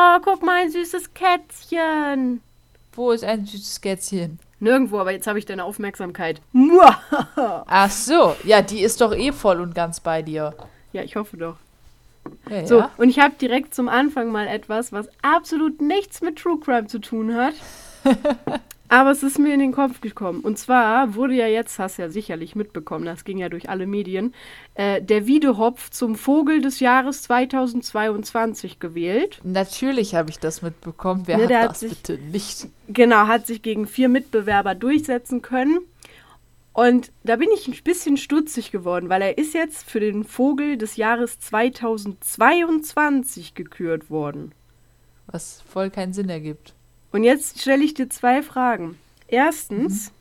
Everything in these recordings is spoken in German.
Oh, guck mal, ein süßes Kätzchen. Wo ist ein süßes Kätzchen? Nirgendwo, aber jetzt habe ich deine Aufmerksamkeit. Ach so, ja, die ist doch eh voll und ganz bei dir. Ja, ich hoffe doch. Ja, So, ja. und ich habe direkt zum Anfang mal etwas, was absolut nichts mit True Crime zu tun hat. Aber es ist mir in den Kopf gekommen. Und zwar wurde ja jetzt, hast du ja sicherlich mitbekommen, das ging ja durch alle Medien, äh, der Wiedehopf zum Vogel des Jahres 2022 gewählt. Natürlich habe ich das mitbekommen. Wer Ne, hat das sich- bitte nicht? Genau, hat sich gegen vier Mitbewerber durchsetzen können. Und da bin ich ein bisschen stutzig geworden, weil er ist jetzt für den Vogel des Jahres 2022 gekürt worden. Was voll keinen Sinn ergibt. Und jetzt stelle ich dir zwei Fragen. Erstens,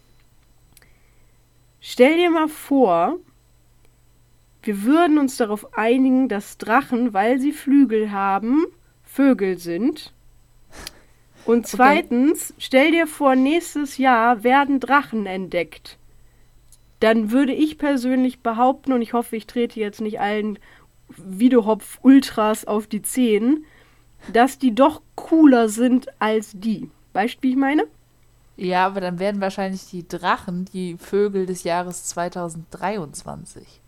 stell dir mal vor, wir würden uns darauf einigen, dass Drachen, weil sie Flügel haben, Vögel sind. Und zweitens, stell dir vor, nächstes Jahr werden Drachen entdeckt. Dann würde ich persönlich behaupten, und ich hoffe, ich trete jetzt nicht allen Videohopf-Ultras auf die Zehen, dass die doch cooler sind als die. Weißt du, wie ich meine? Ja, aber dann werden wahrscheinlich die Drachen die Vögel des Jahres 2023.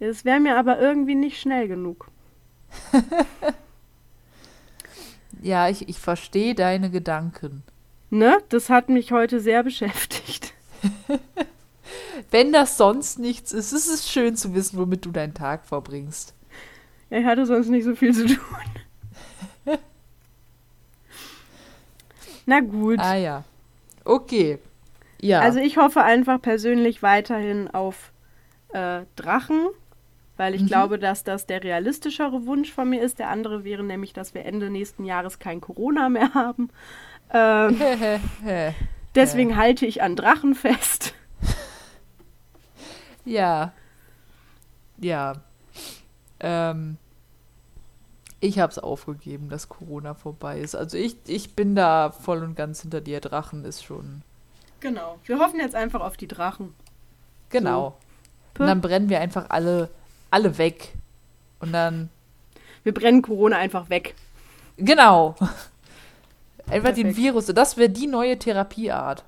Das wäre mir aber irgendwie nicht schnell genug. Ja, ich, ich verstehe deine Gedanken. Ne? Das hat mich heute sehr beschäftigt. Wenn das sonst nichts ist, ist es schön zu wissen, womit du deinen Tag verbringst. Ich hatte sonst nicht so viel zu tun. Na gut. Ah ja. Okay. Ja. Also ich hoffe einfach persönlich weiterhin auf äh, Drachen, weil ich Mhm. glaube, dass das der realistischere Wunsch von mir ist. Der andere wäre nämlich, dass wir Ende nächsten Jahres kein Corona mehr haben. Ähm, deswegen halte ich an Drachen fest. ja. Ja. Ähm. Ich hab's aufgegeben, dass Corona vorbei ist. Also ich, ich bin da voll und ganz hinter dir. Drachen ist schon. Genau. Wir hoffen jetzt einfach auf die Drachen. Genau. Und dann brennen wir einfach alle, alle weg. Und dann. Wir brennen Corona einfach weg. Genau. Einfach den. Virus. Das wäre die neue Therapieart.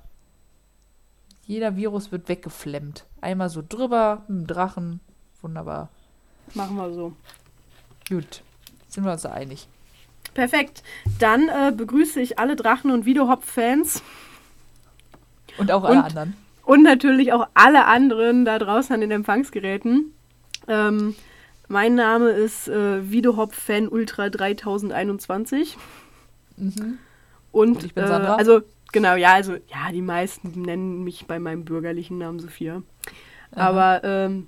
Jeder Virus wird weggeflemmt. Einmal so drüber, mit dem Drachen. Wunderbar. Machen wir so. Gut. Sind wir uns da einig. Perfekt. Dann äh, begrüße ich alle Drachen- und Videohop-Fans Und auch alle Und- anderen. und natürlich auch alle anderen da draußen an den Empfangsgeräten. Ähm, mein Name ist äh, Videohop-Fan Ultra 3021. Mhm. Und, Und ich bin äh, Sandra? also, genau, ja, also, ja, die meisten nennen mich bei meinem bürgerlichen Namen Sophia. Aber, ähm,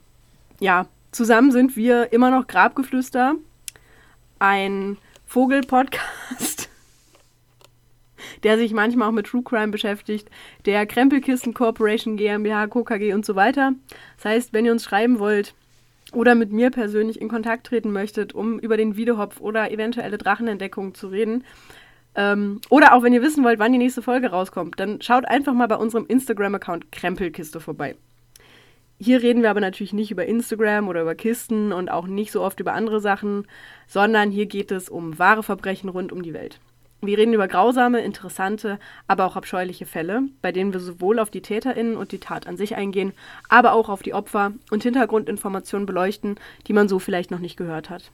ja, zusammen sind wir immer noch Grabgeflüster, ein Vogel-Podcast, der sich manchmal auch mit True Crime beschäftigt, der Krempelkisten Corporation GmbH, KKG und so weiter. Das heißt, wenn ihr uns schreiben wollt oder mit mir persönlich in Kontakt treten möchtet, um über den Videohopf oder eventuelle Drachenentdeckungen zu reden, ähm, oder auch wenn ihr wissen wollt, wann die nächste Folge rauskommt, dann schaut einfach mal bei unserem Instagram-Account Krempelkiste vorbei. Hier reden wir aber natürlich nicht über Instagram oder über Kisten und auch nicht so oft über andere Sachen, sondern hier geht es um wahre Verbrechen rund um die Welt. Wir reden über grausame, interessante, aber auch abscheuliche Fälle, bei denen wir sowohl auf die TäterInnen und die Tat an sich eingehen, aber auch auf die Opfer und Hintergrundinformationen beleuchten, die man so vielleicht noch nicht gehört hat.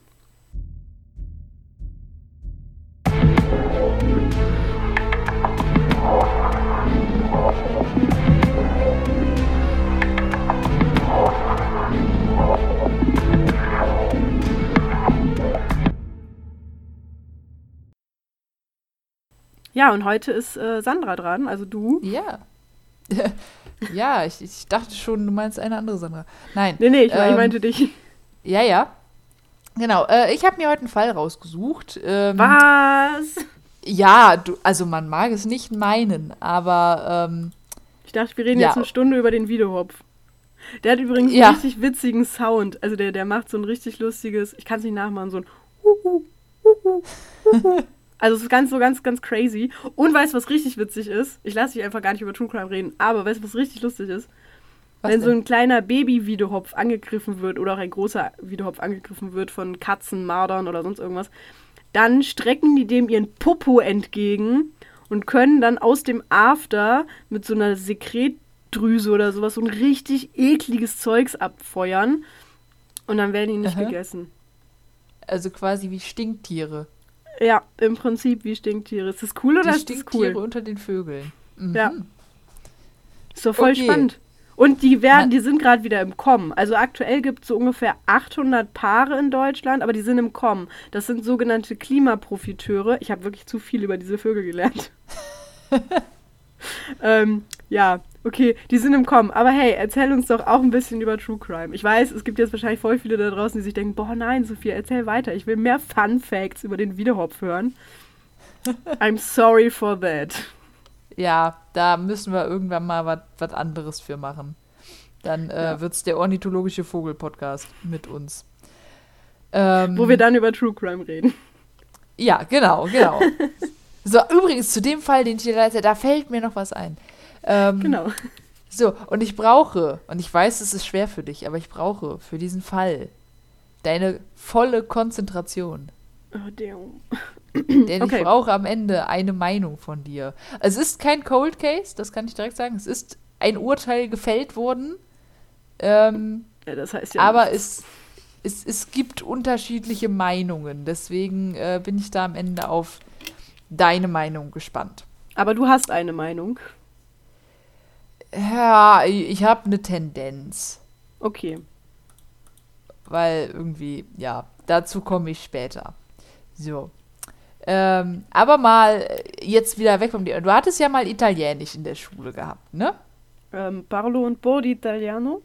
Ja, und heute ist äh, Sandra dran, also du. Ja. ja, ich, ich dachte schon, du meinst eine andere Sandra. Nein. Nee, nee, ich, ich ähm, meinte dich. Ja, ja. Genau. Äh, ich habe mir heute einen Fall rausgesucht. Ähm, Was? Ja, du, also man mag es nicht meinen, aber ähm, Ich dachte, wir reden Ja. jetzt eine Stunde über den Videohopf. Der hat übrigens Ja. einen richtig witzigen Sound. Also der, der macht so ein richtig lustiges, ich kann es nicht nachmachen, so ein. Also es ist ganz so ganz, ganz crazy. Und weißt du, was richtig witzig ist? Ich lasse dich einfach gar nicht über True Crime reden, aber weißt du, was richtig lustig ist? was Wenn so denn? ein kleiner Baby-Wiedehopf angegriffen wird oder auch ein großer Wiedehopf angegriffen wird von Katzen, Mardern oder sonst irgendwas, dann strecken die dem ihren Popo entgegen und können dann aus dem After mit so einer Sekretdrüse oder sowas so ein richtig ekliges Zeugs abfeuern. Und dann werden die nicht Aha. gegessen. Also quasi wie Stinktiere. Ja, im Prinzip wie Stinktiere. Ist das cool oder Die ist das Stinktiere cool? unter den Vögeln. Mhm. Ja. Ist doch voll Okay. spannend. Und die werden, die sind gerade wieder im Kommen. Also aktuell gibt es so ungefähr 800 Paare in Deutschland, aber die sind im Kommen. Das sind sogenannte Klimaprofiteure. Ich habe wirklich zu viel über diese Vögel gelernt. ähm, ja, okay, die sind im Kommen. Aber hey, erzähl uns doch auch ein bisschen über True Crime. Ich weiß, es gibt jetzt wahrscheinlich voll viele da draußen, die sich denken, boah nein, Sophia, erzähl weiter. Ich will mehr Fun Facts über den Wiederhopf hören. I'm sorry for that. Ja, da müssen wir irgendwann mal was anderes für machen. Dann äh, Ja. wird es der ornithologische Vogel-Podcast mit uns. Ähm, Wo wir dann über True Crime reden. Ja, genau, genau. so, übrigens, zu dem Fall, den ich dir erzählt, da fällt mir noch was ein. Ähm, Genau. So, und ich brauche, und ich weiß, es ist schwer für dich, aber ich brauche für diesen Fall deine volle Konzentration. Oh, damn. Denn Okay. ich brauche am Ende eine Meinung von dir. Es ist kein Cold Case, das kann ich direkt sagen. Es ist ein Urteil gefällt worden. Ähm, Ja, das heißt ja. aber nichts. es, es, es gibt unterschiedliche Meinungen. Deswegen äh, bin ich da am Ende auf deine Meinung gespannt. Aber du hast eine Meinung. Ja, ich habe eine Tendenz. Okay. Weil irgendwie, ja, dazu komme ich später. So. Ähm, aber mal äh, jetzt wieder weg vom dir. Du hattest ja mal Italienisch in der Schule gehabt, ne? Ähm, parlo un po' di italiano.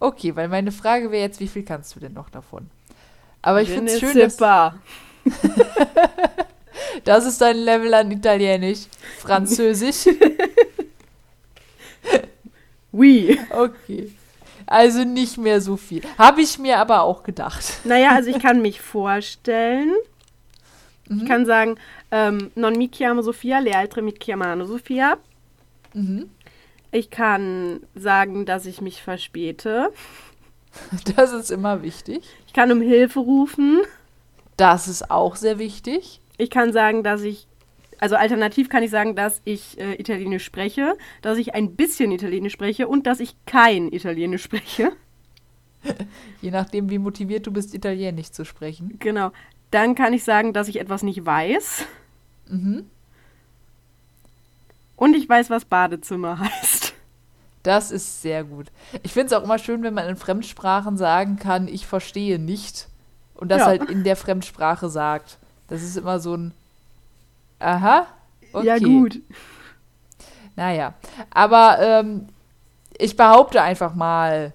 Okay, weil meine Frage wäre jetzt, wie viel kannst du denn noch davon? Aber ich finde es schön, dass, das ist dein Level an Italienisch. Französisch. Oui. Okay. Also nicht mehr so viel. Habe ich mir aber auch gedacht. Naja, also ich kann mich vorstellen. Ich Mhm. kann sagen, ähm, non mi chiamo Sofia, le altre mi chiamano Sofia. Mhm. Ich kann sagen, dass ich mich verspäte. Das ist immer wichtig. Ich kann um Hilfe rufen. Das ist auch sehr wichtig. Ich kann sagen, dass ich, also alternativ kann ich sagen, dass ich äh, Italienisch spreche, dass ich ein bisschen Italienisch spreche und dass ich kein Italienisch spreche. Je nachdem, wie motiviert du bist, Italienisch zu sprechen. Genau. Dann kann ich sagen, dass ich etwas nicht weiß. Mhm. Und ich weiß, was Badezimmer heißt. Das ist sehr gut. Ich finde es auch immer schön, wenn man in Fremdsprachen sagen kann, ich verstehe nicht. Und das Ja. halt in der Fremdsprache sagt. Das ist immer so ein Aha. Okay. Ja, gut. Naja. Aber ähm, ich behaupte einfach mal,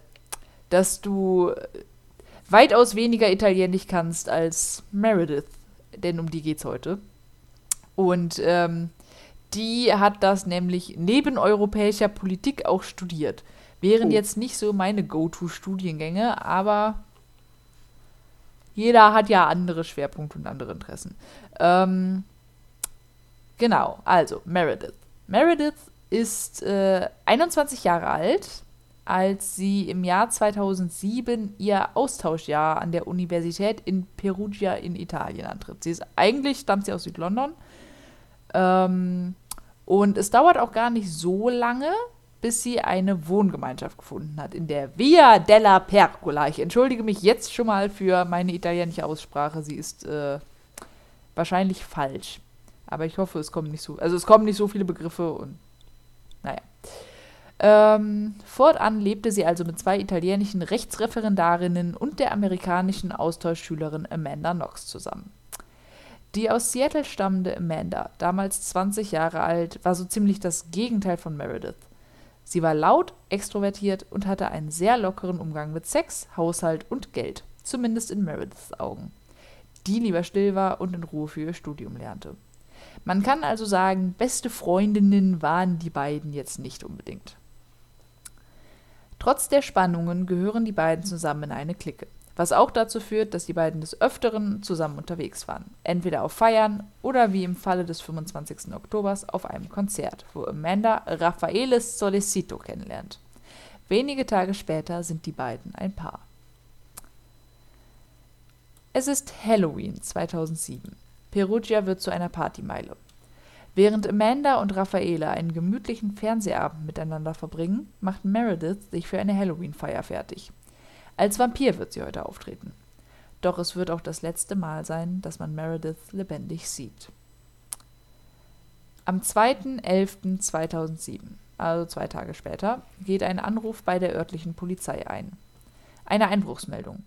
dass du weitaus weniger Italienisch kannst als Meredith. Denn um die geht's heute. Und ähm, die hat das nämlich neben europäischer Politik auch studiert. Wären Oh. jetzt nicht so meine Go-To-Studiengänge, aber jeder hat ja andere Schwerpunkte und andere Interessen. Ähm, genau, also Meredith. Meredith ist äh, 21 Jahre alt, als sie im Jahr 2007 ihr Austauschjahr an der Universität in Perugia in Italien antritt. Sie ist eigentlich, stammt sie aus Südlondon. Ähm, und es dauert auch gar nicht so lange, bis sie eine Wohngemeinschaft gefunden hat in der Via della Pergola. Ich entschuldige mich jetzt schon mal für meine italienische Aussprache. Sie ist äh, wahrscheinlich falsch. Aber ich hoffe, es kommen nicht so, also es kommen nicht so viele Begriffe und naja. Ähm, fortan lebte sie also mit zwei italienischen Rechtsreferendarinnen und der amerikanischen Austauschschülerin Amanda Knox zusammen. Die aus Seattle stammende Amanda, damals 20 Jahre alt, war so ziemlich das Gegenteil von Meredith. Sie war laut, extrovertiert und hatte einen sehr lockeren Umgang mit Sex, Haushalt und Geld, zumindest in Merediths Augen, die lieber still war und in Ruhe für ihr Studium lernte. Man kann also sagen, beste Freundinnen waren die beiden jetzt nicht unbedingt. Trotz der Spannungen gehören die beiden zusammen in eine Clique, was auch dazu führt, dass die beiden des Öfteren zusammen unterwegs waren, entweder auf Feiern oder wie im Falle des 25. Oktobers auf einem Konzert, wo Amanda Raffaele Solicito kennenlernt. Wenige Tage später sind die beiden ein Paar. Es ist Halloween 2007. Perugia wird zu einer Partymeile. Während Amanda und Raffaele einen gemütlichen Fernsehabend miteinander verbringen, macht Meredith sich für eine Halloween-Feier fertig. Als Vampir wird sie heute auftreten. Doch es wird auch das letzte Mal sein, dass man Meredith lebendig sieht. Am 2.11.2007, also zwei Tage später, geht ein Anruf bei der örtlichen Polizei ein. Eine Einbruchsmeldung.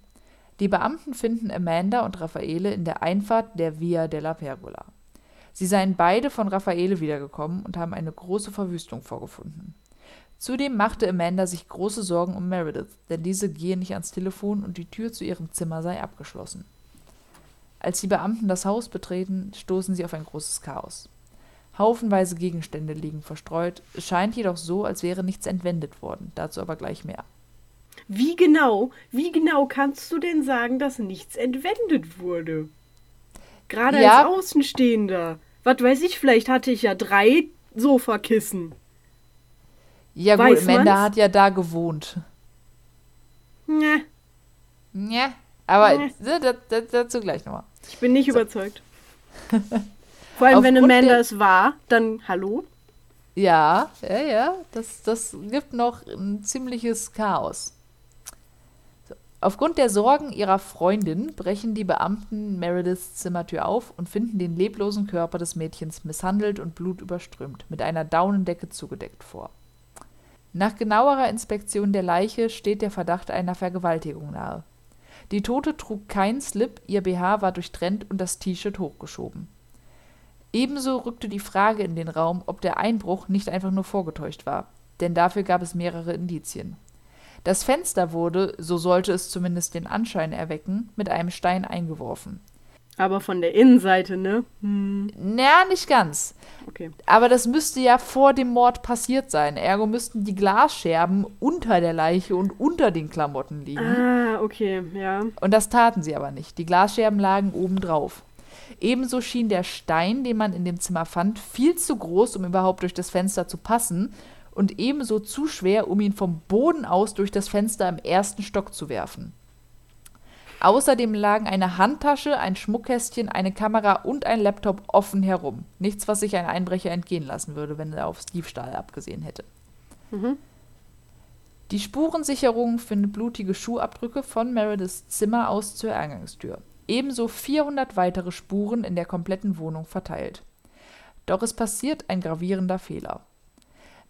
Die Beamten finden Amanda und Raffaele in der Einfahrt der Via della Pergola. Sie seien beide von Raffaele wiedergekommen und haben eine große Verwüstung vorgefunden. Zudem machte Amanda sich große Sorgen um Meredith, denn diese gehe nicht ans Telefon und die Tür zu ihrem Zimmer sei abgeschlossen. Als die Beamten das Haus betreten, stoßen sie auf ein großes Chaos. Haufenweise Gegenstände liegen verstreut, es scheint jedoch so, als wäre nichts entwendet worden, dazu aber gleich mehr. Wie genau, wie genau kannst du denn sagen, dass nichts entwendet wurde? Gerade Ja. als Außenstehender. Was weiß ich, vielleicht hatte ich ja drei Sofakissen. Ja gut, Weiß Amanda man's? hat ja da gewohnt. Ja, Ja, aber Nee. ne, da, da, dazu gleich nochmal. ich bin nicht überzeugt. Vor allem, wenn Amanda es war, dann hallo? Ja, ja, ja, das, das gibt noch ein ziemliches Chaos. Aufgrund der Sorgen ihrer Freundin brechen die Beamten Merediths Zimmertür auf und finden den leblosen Körper des Mädchens misshandelt und blutüberströmt, mit einer Daunendecke zugedeckt vor. Nach genauerer Inspektion der Leiche steht der Verdacht einer Vergewaltigung nahe. Die Tote trug keinen Slip, ihr BH war durchtrennt und das T-Shirt hochgeschoben. Ebenso rückte die Frage in den Raum, ob der Einbruch nicht einfach nur vorgetäuscht war, denn dafür gab es mehrere Indizien. Das Fenster wurde, so sollte es zumindest den Anschein erwecken, mit einem Stein eingeworfen. Aber von der Innenseite, ne? Hm, Naja, nicht ganz. okay. Aber das müsste ja vor dem Mord passiert sein. Ergo müssten die Glasscherben unter der Leiche und unter den Klamotten liegen. Ah, okay, ja. Und das taten sie aber nicht. Die Glasscherben lagen oben drauf. Ebenso schien der Stein, den man in dem Zimmer fand, viel zu groß, um überhaupt durch das Fenster zu passen und ebenso zu schwer, um ihn vom Boden aus durch das Fenster im ersten Stock zu werfen. Außerdem lagen eine Handtasche, ein Schmuckkästchen, eine Kamera und ein Laptop offen herum. Nichts, was sich ein Einbrecher entgehen lassen würde, wenn er aufs Diebstahl abgesehen hätte. Mhm. Die Spurensicherung findet blutige Schuhabdrücke von Merediths Zimmer aus zur Eingangstür. Ebenso 400 weitere Spuren in der kompletten Wohnung verteilt. Doch es passiert ein gravierender Fehler.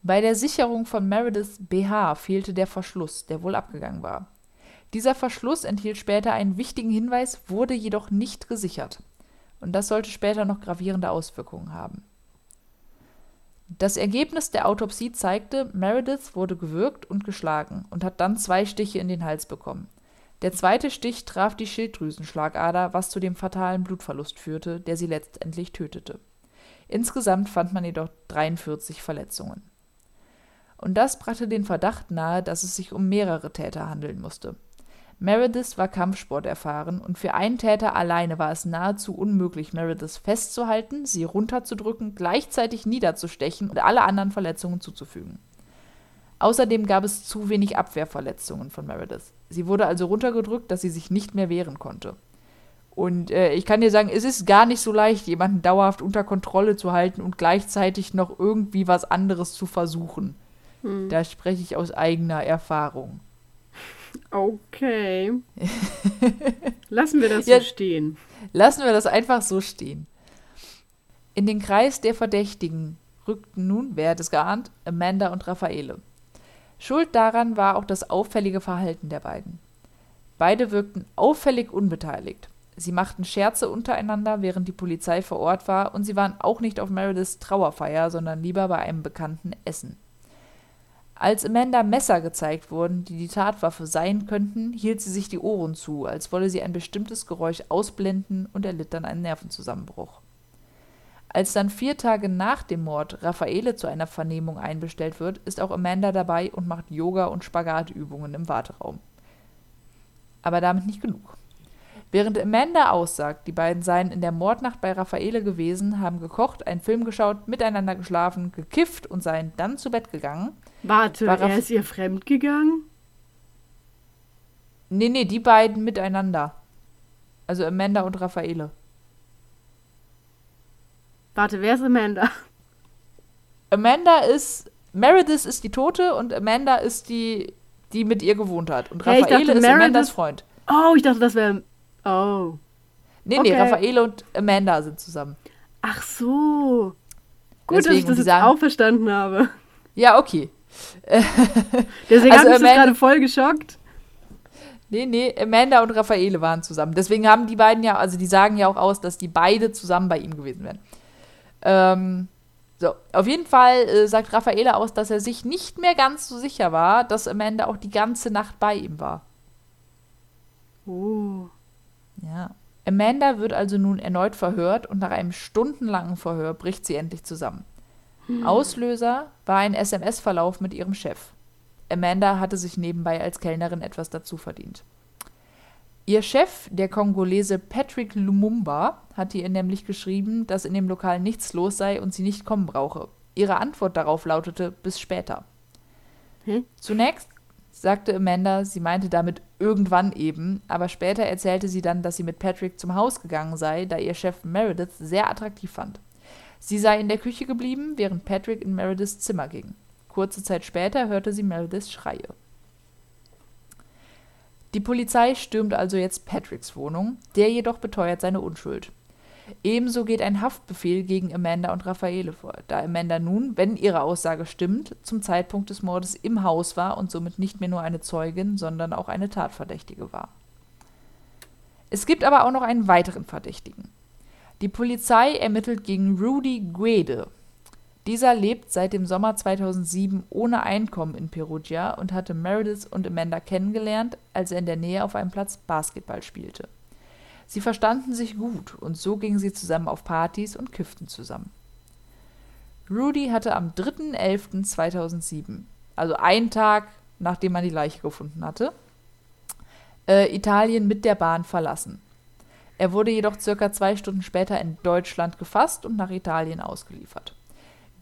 Bei der Sicherung von Merediths BH fehlte der Verschluss, der wohl abgegangen war. Dieser Verschluss enthielt später einen wichtigen Hinweis, wurde jedoch nicht gesichert. Und das sollte später noch gravierende Auswirkungen haben. Das Ergebnis der Autopsie zeigte, Meredith wurde gewürgt und geschlagen und hat dann zwei Stiche in den Hals bekommen. Der zweite Stich traf die Schilddrüsenschlagader, was zu dem fatalen Blutverlust führte, der sie letztendlich tötete. Insgesamt fand man jedoch 43 Verletzungen. Und das brachte den Verdacht nahe, dass es sich um mehrere Täter handeln musste. Meredith war Kampfsport erfahren und für einen Täter alleine war es nahezu unmöglich, Meredith festzuhalten, sie runterzudrücken, gleichzeitig niederzustechen und alle anderen Verletzungen zuzufügen. Außerdem gab es zu wenig Abwehrverletzungen von Meredith. Sie wurde also runtergedrückt, dass sie sich nicht mehr wehren konnte. Und äh, ich kann dir sagen, es ist gar nicht so leicht, jemanden dauerhaft unter Kontrolle zu halten und gleichzeitig noch irgendwie was anderes zu versuchen. Hm. Da spreche ich aus eigener Erfahrung. Okay. Lassen wir das Ja. so stehen. Lassen wir das einfach so stehen. In den Kreis der Verdächtigen rückten nun, wer hätte es geahnt, Amanda und Raffaele. Schuld daran war auch das auffällige Verhalten der beiden. Beide wirkten auffällig unbeteiligt. Sie machten Scherze untereinander, während die Polizei vor Ort war, und sie waren auch nicht auf Merediths Trauerfeier, sondern lieber bei einem bekannten Essen. Als Amanda Messer gezeigt wurden, die die Tatwaffe sein könnten, hielt sie sich die Ohren zu, als wolle sie ein bestimmtes Geräusch ausblenden und erlitt dann einen Nervenzusammenbruch. Als dann vier Tage nach dem Mord Raffaele zu einer Vernehmung einbestellt wird, ist auch Amanda dabei und macht Yoga- und Spagatübungen im Warteraum. Aber damit nicht genug. Während Amanda aussagt, die beiden seien in der Mordnacht bei Raffaele gewesen, haben gekocht, einen Film geschaut, miteinander geschlafen, gekifft und seien dann zu Bett gegangen, Warte, War er ist ihr fremdgegangen? Nee, nee, die beiden miteinander. Also Amanda und Raffaele. Warte, wer ist Amanda? Amanda ist. Meredith ist die Tote und Amanda ist die, die mit ihr gewohnt hat. Und Hey, Raffaele dachte, ist Meredith- Amandas Freund. Oh, ich dachte, das wäre. Oh. Nee, Okay. nee, Raffaele und Amanda sind zusammen. Ach so. Gut, dass Deswegen, ich das jetzt sagen- auch verstanden habe. Ja, okay. Deswegen Also das Amanda- gerade voll geschockt. Nee, nee, Amanda und Raffaele waren zusammen. Deswegen haben die beiden ja, also die sagen ja auch aus, dass die beide zusammen bei ihm gewesen wären. Ähm, so, auf jeden Fall äh, sagt Raffaele aus, dass er sich nicht mehr ganz so sicher war, dass Amanda auch die ganze Nacht bei ihm war. Oh. Ja. Amanda wird also nun erneut verhört und nach einem stundenlangen Verhör bricht sie endlich zusammen. Auslöser war ein SMS-Verlauf mit ihrem Chef. Amanda hatte sich nebenbei als Kellnerin etwas dazu verdient. Ihr Chef, der Kongolese Patrick Lumumba, hatte ihr nämlich geschrieben, dass in dem Lokal nichts los sei und sie nicht kommen brauche. Ihre Antwort darauf lautete bis später. Hä? Zunächst sagte Amanda, sie meinte damit irgendwann eben, aber später erzählte sie dann, dass sie mit Patrick zum Haus gegangen sei, da ihr Chef Meredith sehr attraktiv fand. Sie sei in der Küche geblieben, während Patrick in Merediths Zimmer ging. Kurze Zeit später hörte sie Merediths Schreie. Die Polizei stürmt also jetzt Patricks Wohnung, der jedoch beteuert seine Unschuld. Ebenso geht ein Haftbefehl gegen Amanda und Raffaele vor, da Amanda nun, wenn ihre Aussage stimmt, zum Zeitpunkt des Mordes im Haus war und somit nicht mehr nur eine Zeugin, sondern auch eine Tatverdächtige war. Es gibt aber auch noch einen weiteren Verdächtigen. Die Polizei ermittelt gegen Rudy Guede. Dieser lebt seit dem Sommer 2007 ohne Einkommen in Perugia und hatte Meredith und Amanda kennengelernt, als er in der Nähe auf einem Platz Basketball spielte. Sie verstanden sich gut und so gingen sie zusammen auf Partys und kifften zusammen. Rudy hatte am 3.11.2007, also einen Tag nachdem man die Leiche gefunden hatte, äh, Italien mit der Bahn verlassen. Er wurde jedoch circa zwei Stunden später in Deutschland gefasst und nach Italien ausgeliefert.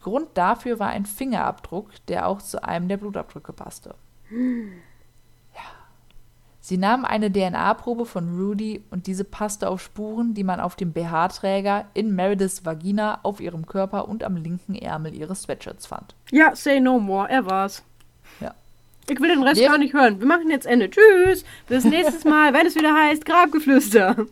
Grund dafür war ein Fingerabdruck, der auch zu einem der Blutabdrücke passte. Ja. Sie nahm eine DNA-Probe von Rudy und diese passte auf Spuren, die man auf dem BH-Träger, in Merediths Vagina, auf ihrem Körper und am linken Ärmel ihres Sweatshirts fand. Ja, say no more. Er war's. Ich will den Rest gar nicht hören. Wir machen jetzt Ende. Tschüss. Bis nächstes Mal, wenn es wieder heißt Grabgeflüster.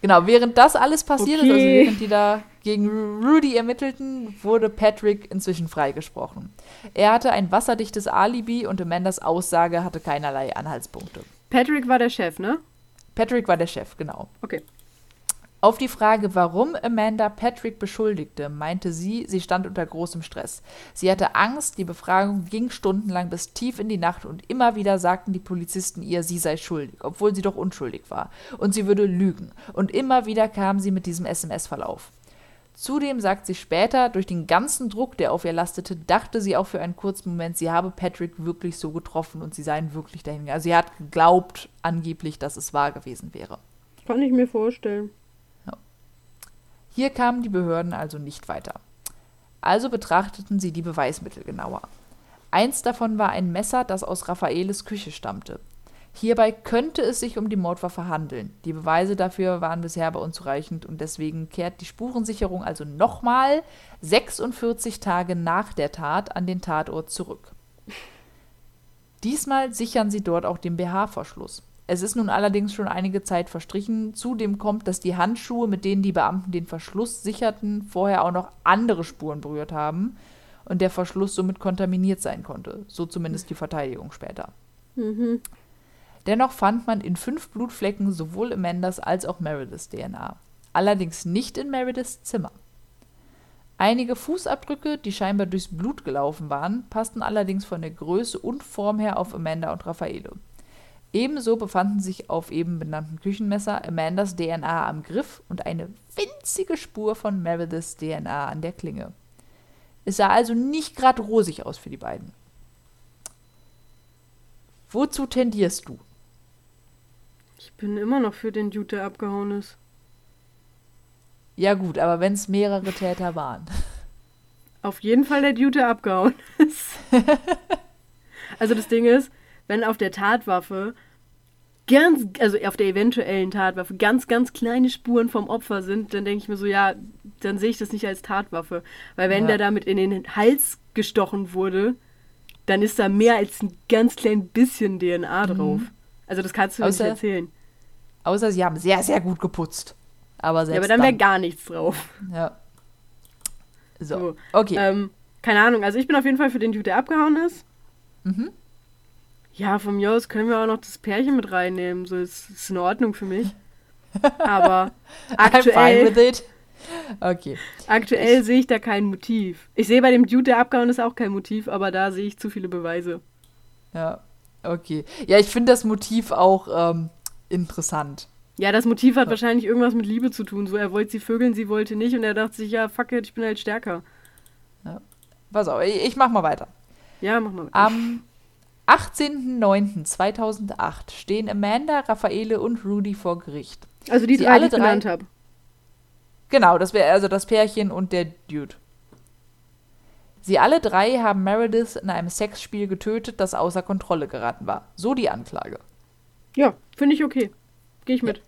Genau, während das alles passiert ist, also Okay. während die da gegen Rudy ermittelten, wurde Patrick inzwischen freigesprochen. Er hatte ein wasserdichtes Alibi und Amandas Aussage hatte keinerlei Anhaltspunkte. Patrick war der Chef, ne? Patrick war der Chef, genau. Okay. Auf die Frage, warum Amanda Patrick beschuldigte, meinte sie, sie stand unter großem Stress. Sie hatte Angst, die Befragung ging stundenlang bis tief in die Nacht und immer wieder sagten die Polizisten ihr, sie sei schuldig, obwohl sie doch unschuldig war. Und sie würde lügen. Und immer wieder kam sie mit diesem SMS-Verlauf. Zudem sagt sie später, durch den ganzen Druck, der auf ihr lastete, dachte sie auch für einen kurzen Moment, sie habe Patrick wirklich so getroffen und sie seien wirklich dahin. Also sie hat geglaubt angeblich, dass es wahr gewesen wäre. Kann ich mir vorstellen. Hier kamen die Behörden also nicht weiter. Also betrachteten sie die Beweismittel genauer. Eins davon war ein Messer, das aus Raffaeles Küche stammte. Hierbei könnte es sich um die Mordwaffe handeln. Die Beweise dafür waren bisher aber unzureichend und deswegen kehrt die Spurensicherung also nochmal 46 Tage nach der Tat an den Tatort zurück. Diesmal sichern sie dort auch den BH-Verschluss. Es ist nun allerdings schon einige Zeit verstrichen. Zudem kommt, dass die Handschuhe, mit denen die Beamten den Verschluss sicherten, vorher auch noch andere Spuren berührt haben und der Verschluss somit kontaminiert sein konnte. So zumindest die Verteidigung später. Mhm. Dennoch fand man in fünf Blutflecken sowohl Amandas als auch Merediths DNA. Allerdings nicht in Merediths Zimmer. Einige Fußabdrücke, die scheinbar durchs Blut gelaufen waren, passten allerdings von der Größe und Form her auf Amanda und Raffaele. Ebenso befanden sich auf eben benannten Küchenmesser Amandas DNA am Griff und eine winzige Spur von Merediths DNA an der Klinge. Es sah also nicht gerade rosig aus für die beiden. Wozu tendierst du? Ich bin immer noch für den Dude, der abgehauen ist. Ja gut, aber wenn es mehrere Täter waren. Auf jeden Fall der Dude, der abgehauen ist. also das Ding ist, wenn auf der Tatwaffe ganz, also auf der eventuellen Tatwaffe, ganz, ganz kleine Spuren vom Opfer sind, dann denke ich mir so, ja, dann sehe ich das nicht als Tatwaffe. Weil wenn Ja. der damit in den Hals gestochen wurde, dann ist da mehr als ein ganz klein bisschen DNA drauf. Also das kannst du mir nicht Mhm. Außer- erzählen. Außer sie haben sehr, sehr gut geputzt. Aber selbst Ja, aber dann wäre gar nichts drauf. Ja. So. So, Okay. Ähm, keine Ahnung, also ich bin auf jeden Fall für den Dude, der abgehauen ist. Mhm. Ja, von mir aus können wir auch noch das Pärchen mit reinnehmen. So ist, ist in Ordnung für mich. Aber I'm fine aktuell, with it. Okay. aktuell sehe ich da kein Motiv. Ich sehe bei dem Dude, der abgehauen ist, auch kein Motiv, aber da sehe ich zu viele Beweise. Ja. Okay. Ja, ich finde das Motiv auch ähm, interessant. Ja, das Motiv hat wahrscheinlich irgendwas mit Liebe zu tun. So, er wollte sie vögeln, sie wollte nicht und er dachte sich, ja, fuck it, ich bin halt stärker. Pass auf, ich, ich mach mal weiter. Ja, mach mal. Am 18.09.2008 stehen Amanda, Raffaele und Rudy vor Gericht. also die sie drei, die alle ich drei- genannt habe. Genau, das wäre also das Pärchen und der Dude. Sie alle drei haben Meredith in einem Sexspiel getötet, das außer Kontrolle geraten war. So die Anklage. Ja, finde ich okay. Gehe ich mit.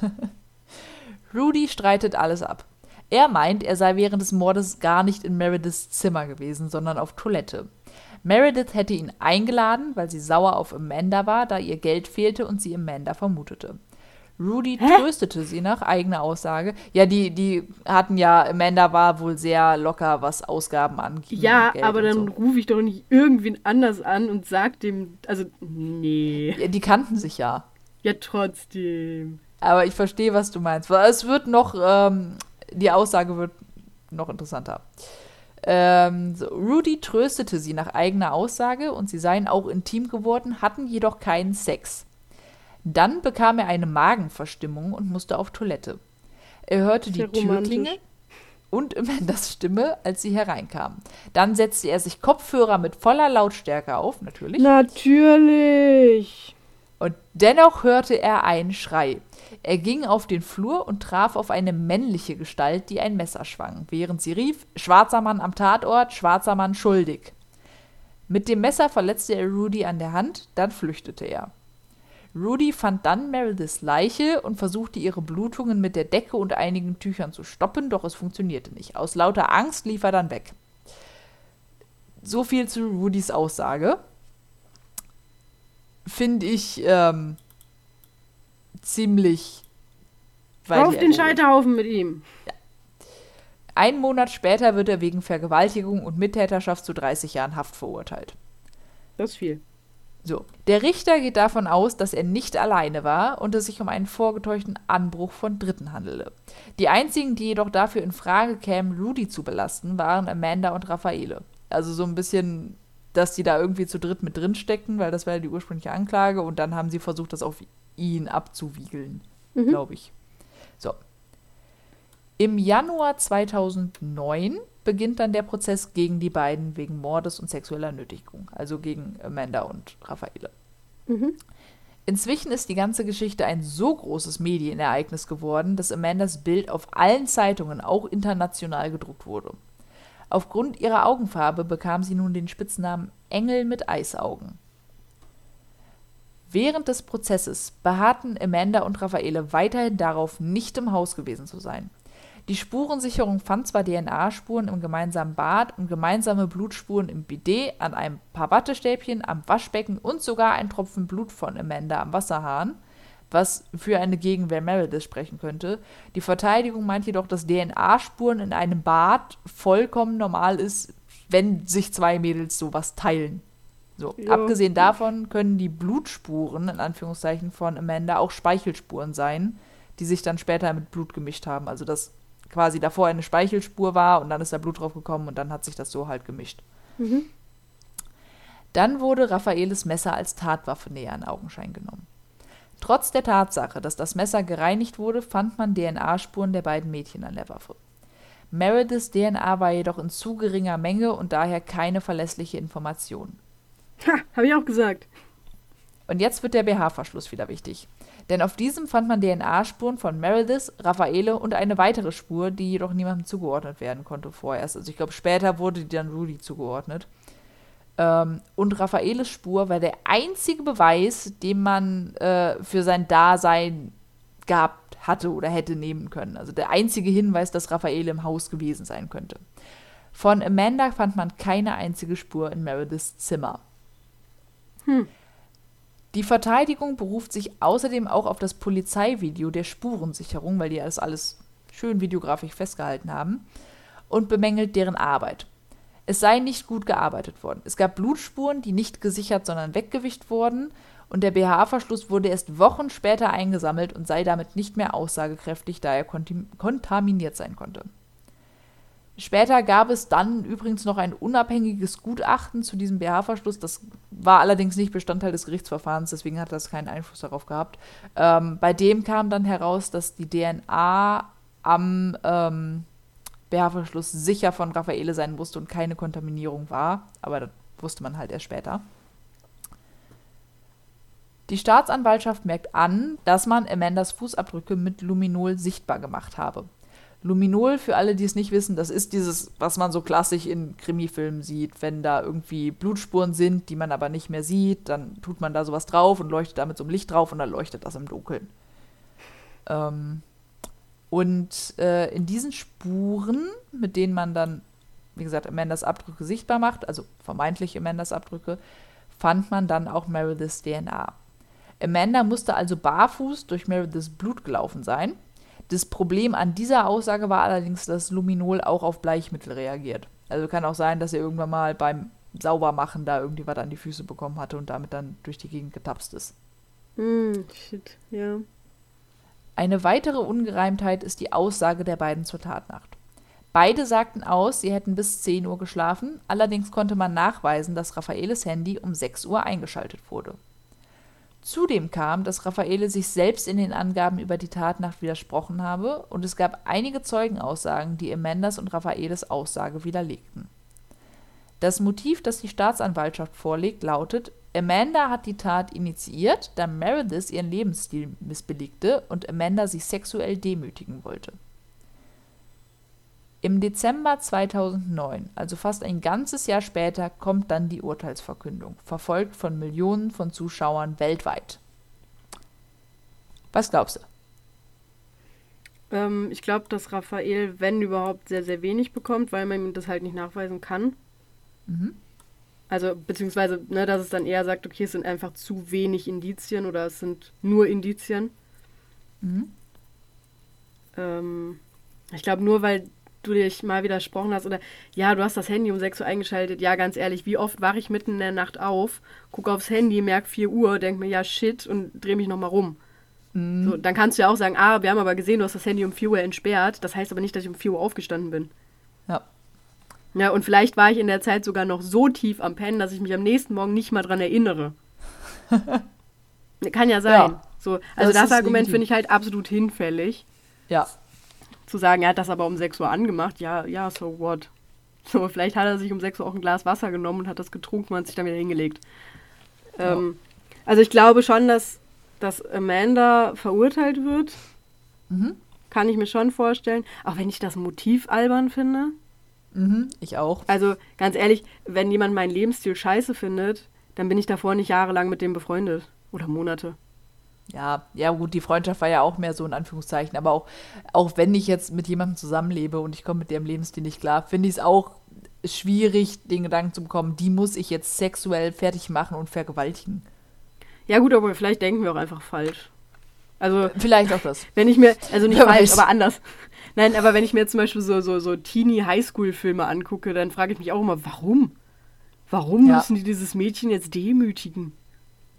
Rudy streitet alles ab. Er meint, er sei während des Mordes gar nicht in Merediths Zimmer gewesen, sondern auf Toilette. Meredith hätte ihn eingeladen, weil sie sauer auf Amanda war, da ihr Geld fehlte und sie Amanda vermutete. Rudy Hä? tröstete sie nach eigener Aussage. Ja, die, die hatten ja, Amanda war wohl sehr locker, was Ausgaben anging. Ja, aber dann so. rufe ich doch nicht irgendwen anders an und sag dem, also, nee. Ja, die kannten sich ja. Ja, trotzdem. Aber ich verstehe, was du meinst. Es wird noch, ähm, die Aussage wird noch interessanter. Ähm, so, Rudy tröstete sie nach eigener Aussage und sie seien auch intim geworden, hatten jedoch keinen Sex. Dann bekam er eine Magenverstimmung und musste auf Toilette. Er hörte die Sehr romantisch. Türklinge und Amandas Stimme, als sie hereinkam. Dann setzte er sich Kopfhörer mit voller Lautstärke auf, natürlich. Natürlich. Und dennoch hörte er einen Schrei. Er ging auf den Flur und traf auf eine männliche Gestalt, die ein Messer schwang, während sie rief: Schwarzer Mann am Tatort, schwarzer Mann schuldig. Mit dem Messer verletzte er Rudy an der Hand, dann flüchtete er. Rudy fand dann Merediths Leiche und versuchte ihre Blutungen mit der Decke und einigen Tüchern zu stoppen, doch es funktionierte nicht. Aus lauter Angst lief er dann weg. So viel zu Rudys Aussage. Finde ich ähm, ziemlich Auf den. Scheiterhaufen mit ihm. Einen Monat später wird er wegen Vergewaltigung und Mittäterschaft zu 30 Jahren Haft verurteilt. Das ist viel. So, der Richter geht davon aus, dass er nicht alleine war und es sich um einen vorgetäuschten Anbruch von Dritten handelte. Die einzigen, die jedoch dafür in Frage kämen, Rudy zu belasten, waren Amanda und Raffaele. Also so ein bisschen, dass die da irgendwie zu dritt mit drin steckten, weil das war ja die ursprüngliche Anklage und dann haben sie versucht, das auf ihn abzuwiegeln, Mhm. glaube ich. So. Im Januar 2009 beginnt dann der Prozess gegen die beiden wegen Mordes und sexueller Nötigung, also gegen Amanda und Raffaele. Mhm. Inzwischen ist die ganze Geschichte ein so großes Medienereignis geworden, dass Amandas Bild auf allen Zeitungen, auch international, gedruckt wurde. Aufgrund ihrer Augenfarbe bekam sie nun den Spitznamen Engel mit Eisaugen. Während des Prozesses beharrten Amanda und Raffaele weiterhin darauf, nicht im Haus gewesen zu sein. Die Spurensicherung fand zwar DNA-Spuren im gemeinsamen Bad und gemeinsame Blutspuren im Bidet, an einem paar Wattestäbchen, am Waschbecken und sogar ein Tropfen Blut von Amanda am Wasserhahn, was für eine Gegenwehr Meredith sprechen könnte. Die Verteidigung meint jedoch, dass DNA-Spuren in einem Bad vollkommen normal ist, wenn sich zwei Mädels sowas teilen. So, Ja. abgesehen davon können die Blutspuren, in Anführungszeichen, von Amanda auch Speichelspuren sein, die sich dann später mit Blut gemischt haben. Also, dass quasi davor eine Speichelspur war und dann ist da Blut drauf gekommen und dann hat sich das so halt gemischt. Mhm. Dann wurde Raffaeles Messer als Tatwaffe näher in Augenschein genommen. Trotz der Tatsache, dass das Messer gereinigt wurde, fand man DNA-Spuren der beiden Mädchen an der Waffe. Merediths DNA war jedoch in zu geringer Menge und daher keine verlässliche Information. Ha, habe ich auch gesagt. Und jetzt wird der BH-Verschluss wieder wichtig. Denn auf diesem fand man DNA-Spuren von Meredith, Raffaele und eine weitere Spur, die jedoch niemandem zugeordnet werden konnte vorerst. Also ich glaube, später wurde die dann Rudy zugeordnet. Ähm, und Raffaeles Spur war der einzige Beweis, den man äh, für sein Dasein gehabt hatte oder hätte nehmen können. Also der einzige Hinweis, dass Raffaele im Haus gewesen sein könnte. Von Amanda fand man keine einzige Spur in Merediths Zimmer. Hm. Die Verteidigung beruft sich außerdem auch auf das Polizeivideo der Spurensicherung, weil die das alles schön videografisch festgehalten haben, und bemängelt deren Arbeit. Es sei nicht gut gearbeitet worden. Es gab Blutspuren, die nicht gesichert, sondern weggewischt wurden, und der BH-Verschluss wurde erst Wochen später eingesammelt und sei damit nicht mehr aussagekräftig, da er kontaminiert sein konnte. Später gab es dann übrigens noch ein unabhängiges Gutachten zu diesem BH-Verschluss. Das war allerdings nicht Bestandteil des Gerichtsverfahrens, deswegen hat das keinen Einfluss darauf gehabt. Ähm, bei dem kam dann heraus, dass die DNA am ähm, BH-Verschluss sicher von Raffaele sein musste und keine Kontaminierung war. Aber das wusste man halt erst später. Die Staatsanwaltschaft merkt an, dass man Amandas Fußabdrücke mit Luminol sichtbar gemacht habe. Luminol, für alle, die es nicht wissen, das ist dieses, was man so klassisch in Krimifilmen sieht. Wenn da irgendwie Blutspuren sind, die man aber nicht mehr sieht, dann tut man da sowas drauf und leuchtet damit so ein Licht drauf und dann leuchtet das im Dunkeln. Ähm, und äh, in diesen Spuren, mit denen man dann, wie gesagt, Amandas Abdrücke sichtbar macht, also vermeintlich Amandas Abdrücke, fand man dann auch Merediths DNA. Amanda musste also barfuß durch Merediths Blut gelaufen sein das Problem an dieser Aussage war allerdings, dass Luminol auch auf Bleichmittel reagiert. Also kann auch sein, dass er irgendwann mal beim Saubermachen da irgendwie was an die Füße bekommen hatte und damit dann durch die Gegend getapst ist. Hm, shit, ja. Eine weitere Ungereimtheit ist die Aussage der beiden zur Tatnacht. Beide sagten aus, sie hätten bis 10 Uhr geschlafen, allerdings konnte man nachweisen, dass Raffaeles Handy um 6 Uhr eingeschaltet wurde. Zudem kam, dass Raffaele sich selbst in den Angaben über die Tatnacht widersprochen habe und es gab einige Zeugenaussagen, die Amandas und Raffaeles Aussage widerlegten. Das Motiv, das die Staatsanwaltschaft vorlegt, lautet, Amanda hat die Tat initiiert, da Meredith ihren Lebensstil missbilligte und Amanda sie sexuell demütigen wollte. Im Dezember 2009, also fast ein ganzes Jahr später, kommt dann die Urteilsverkündung, verfolgt von Millionen von Zuschauern weltweit. Was glaubst du? Ähm, ich glaube, dass Raphael, wenn überhaupt, sehr, sehr wenig bekommt, weil man ihm das halt nicht nachweisen kann. Mhm. Also, beziehungsweise, ne, dass es dann eher sagt, okay, es sind einfach zu wenig Indizien oder es sind nur Indizien. Mhm. Ähm, ich glaube, nur weil du dich mal widersprochen hast oder ja, du hast das Handy um 6 Uhr eingeschaltet. Ja, ganz ehrlich, wie oft wache ich mitten in der Nacht auf, gucke aufs Handy, merke 4 Uhr, denke mir, ja, shit und drehe mich nochmal rum. Mhm. So, dann kannst du ja auch sagen, ah, wir haben aber gesehen, du hast das Handy um 4 Uhr entsperrt. Das heißt aber nicht, dass ich um 4 Uhr aufgestanden bin. Ja. Ja, und vielleicht war ich in der Zeit sogar noch so tief am Pennen, dass ich mich am nächsten Morgen nicht mal dran erinnere. Kann ja sein. Ja, so, also das, das Argument finde ich halt absolut hinfällig. Ja zu sagen, er hat das aber um 6 Uhr angemacht, ja, ja, so what. So, vielleicht hat er sich um 6 Uhr auch ein Glas Wasser genommen und hat das getrunken und hat sich dann wieder hingelegt. Ja. Ähm, also ich glaube schon, dass, dass Amanda verurteilt wird. Mhm. Kann ich mir schon vorstellen. Auch wenn ich das Motiv albern finde. Mhm, ich auch. Also ganz ehrlich, wenn jemand meinen Lebensstil scheiße findet, dann bin ich davor nicht jahrelang mit dem befreundet. Oder Monate ja, ja gut, die Freundschaft war ja auch mehr so in Anführungszeichen, aber auch, auch wenn ich jetzt mit jemandem zusammenlebe und ich komme mit dem Lebensstil nicht klar, finde ich es auch schwierig, den Gedanken zu bekommen, die muss ich jetzt sexuell fertig machen und vergewaltigen. Ja gut, aber vielleicht denken wir auch einfach falsch. Also vielleicht auch das. Wenn ich mir, also nicht Wer falsch, weiß. aber anders. Nein, aber wenn ich mir zum Beispiel so, so, so Teenie-Highschool-Filme angucke, dann frage ich mich auch immer, warum? Warum ja. müssen die dieses Mädchen jetzt demütigen?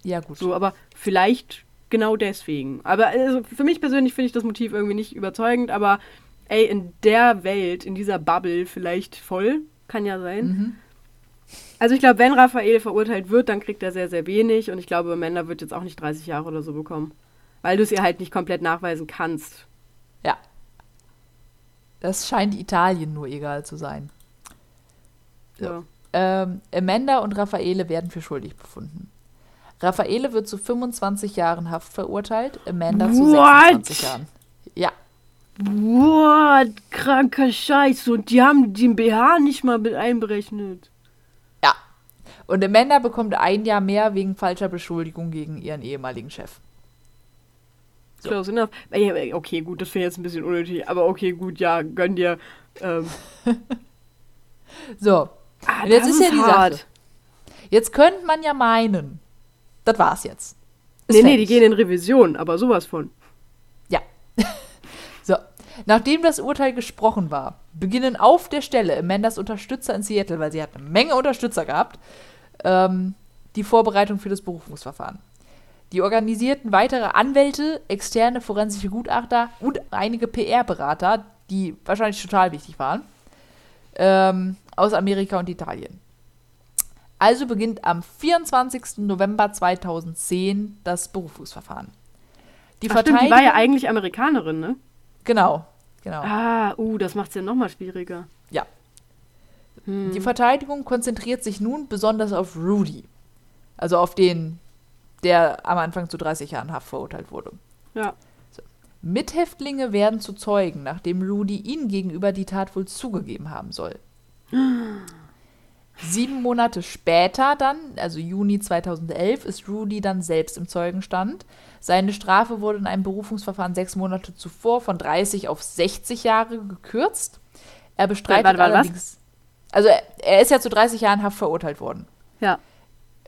Ja, gut. So, aber vielleicht genau deswegen. Aber also für mich persönlich finde ich das Motiv irgendwie nicht überzeugend, aber ey, in der Welt, in dieser Bubble vielleicht voll, kann ja sein. Mhm. Also ich glaube, wenn Raphael verurteilt wird, dann kriegt er sehr, sehr wenig und ich glaube, Amanda wird jetzt auch nicht 30 Jahre oder so bekommen. Weil du es ihr halt nicht komplett nachweisen kannst. Ja. Das scheint Italien nur egal zu sein. So. Ja. Ähm, Amanda und Raffaele werden für schuldig befunden. Raffaele wird zu 25 Jahren Haft verurteilt, Amanda What? zu 26 Jahren. Ja. What? Kranker Scheiß. Und die haben den BH nicht mal mit einberechnet. Ja. Und Amanda bekommt ein Jahr mehr wegen falscher Beschuldigung gegen ihren ehemaligen Chef. So. Close enough. Okay, gut, das wäre jetzt ein bisschen unnötig, aber okay, gut, ja, gönn dir. Ähm. so. Ah, jetzt ist, ist ja die hart. Sache. Jetzt könnte man ja meinen, das war's jetzt. Ist nee, fertig. nee, die gehen in Revision, aber sowas von. Ja. so. Nachdem das Urteil gesprochen war, beginnen auf der Stelle Amandas Unterstützer in Seattle, weil sie hat eine Menge Unterstützer gehabt, ähm, die Vorbereitung für das Berufungsverfahren. Die organisierten weitere Anwälte, externe forensische Gutachter und einige PR-Berater, die wahrscheinlich total wichtig waren, ähm, aus Amerika und Italien. Also beginnt am 24. November 2010 das Berufungsverfahren. Die, Ach stimmt, die war ja eigentlich Amerikanerin, ne? Genau, genau. Ah, uh, das macht es ja nochmal schwieriger. Ja. Hm. Die Verteidigung konzentriert sich nun besonders auf Rudy. Also auf den der am Anfang zu 30 Jahren Haft verurteilt wurde. Ja. So. Mithäftlinge werden zu Zeugen, nachdem Rudy ihnen gegenüber die Tat wohl zugegeben haben soll. Sieben Monate später dann, also Juni 2011, ist Rudy dann selbst im Zeugenstand. Seine Strafe wurde in einem Berufungsverfahren sechs Monate zuvor von 30 auf 60 Jahre gekürzt. Er bestreitet warte, warte, allerdings. Was? Also er, er ist ja zu 30 Jahren Haft verurteilt worden. Ja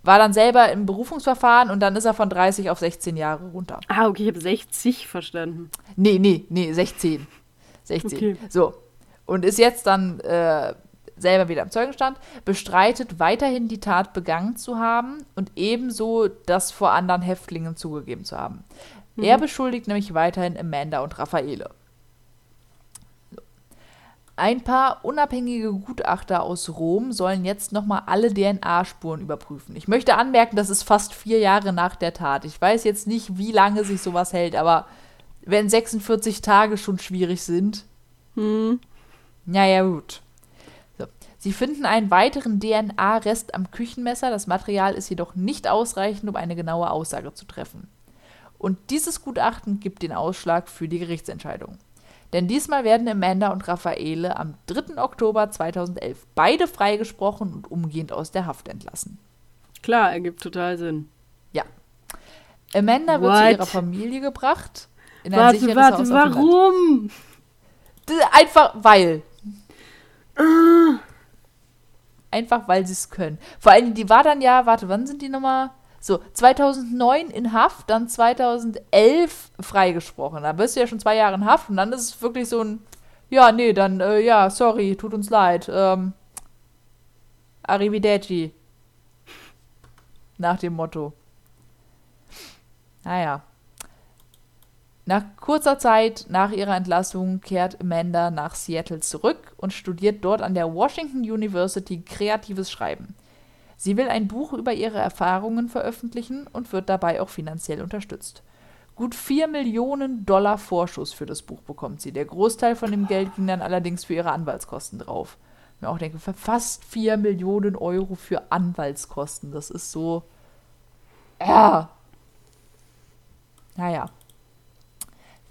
war dann selber im Berufungsverfahren und dann ist er von 30 auf 16 Jahre runter. Ah, okay, ich habe 60 verstanden. Nee, nee, nee, 16. 16. Okay. So. Und ist jetzt dann äh, selber wieder im Zeugenstand, bestreitet weiterhin die Tat begangen zu haben und ebenso das vor anderen Häftlingen zugegeben zu haben. Mhm. Er beschuldigt nämlich weiterhin Amanda und Raffaele. Ein paar unabhängige Gutachter aus Rom sollen jetzt nochmal alle DNA-Spuren überprüfen. Ich möchte anmerken, das ist fast vier Jahre nach der Tat. Ich weiß jetzt nicht, wie lange sich sowas hält, aber wenn 46 Tage schon schwierig sind. Hm. Naja, gut. So. Sie finden einen weiteren DNA-Rest am Küchenmesser. Das Material ist jedoch nicht ausreichend, um eine genaue Aussage zu treffen. Und dieses Gutachten gibt den Ausschlag für die Gerichtsentscheidung. Denn diesmal werden Amanda und Raffaele am 3. Oktober 2011 beide freigesprochen und umgehend aus der Haft entlassen. Klar, ergibt total Sinn. Ja. Amanda What? wird zu ihrer Familie gebracht. In ein warte, sicheres warte, Haus warum? Einfach weil. Uh. Einfach weil sie es können. Vor allem, die war dann ja, warte, wann sind die nochmal? So, 2009 in Haft, dann 2011 freigesprochen. Da bist du ja schon zwei Jahre in Haft und dann ist es wirklich so ein, ja, nee, dann, äh, ja, sorry, tut uns leid. Ähm, arrivederci. Nach dem Motto. Naja. Nach kurzer Zeit nach ihrer Entlassung kehrt Amanda nach Seattle zurück und studiert dort an der Washington University kreatives Schreiben. Sie will ein Buch über ihre Erfahrungen veröffentlichen und wird dabei auch finanziell unterstützt. Gut 4 Millionen Dollar Vorschuss für das Buch bekommt sie. Der Großteil von dem Geld ging dann allerdings für ihre Anwaltskosten drauf. Ich mir auch denke, fast 4 Millionen Euro für Anwaltskosten. Das ist so. Ja. Naja.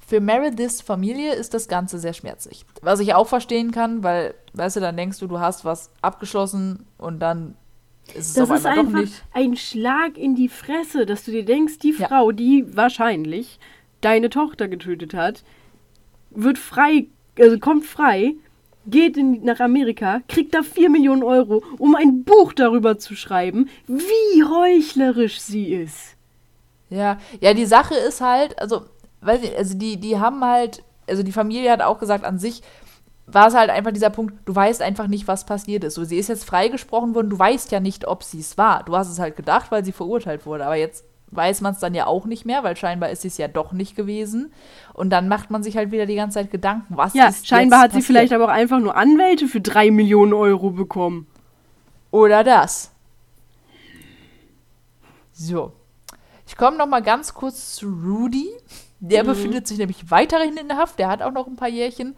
Für Merediths Familie ist das Ganze sehr schmerzlich. Was ich auch verstehen kann, weil, weißt du, dann denkst du, du hast was abgeschlossen und dann ist das ist einfach ein Schlag in die Fresse, dass du dir denkst, die ja. Frau, die wahrscheinlich deine Tochter getötet hat, wird frei, also kommt frei, geht in, nach Amerika, kriegt da 4 Millionen Euro, um ein Buch darüber zu schreiben, wie heuchlerisch sie ist. Ja, ja, die Sache ist halt, also, weiß ich, also die, die haben halt, also die Familie hat auch gesagt, an sich war es halt einfach dieser Punkt, du weißt einfach nicht, was passiert ist. So, sie ist jetzt freigesprochen worden, du weißt ja nicht, ob sie es war. Du hast es halt gedacht, weil sie verurteilt wurde, aber jetzt weiß man es dann ja auch nicht mehr, weil scheinbar ist sie es ja doch nicht gewesen. Und dann macht man sich halt wieder die ganze Zeit Gedanken, was ja, ist scheinbar hat passiert? sie vielleicht aber auch einfach nur Anwälte für drei Millionen Euro bekommen. Oder das. So. Ich komme noch mal ganz kurz zu Rudy. Der mhm. befindet sich nämlich weiterhin in der Haft. Der hat auch noch ein paar Jährchen.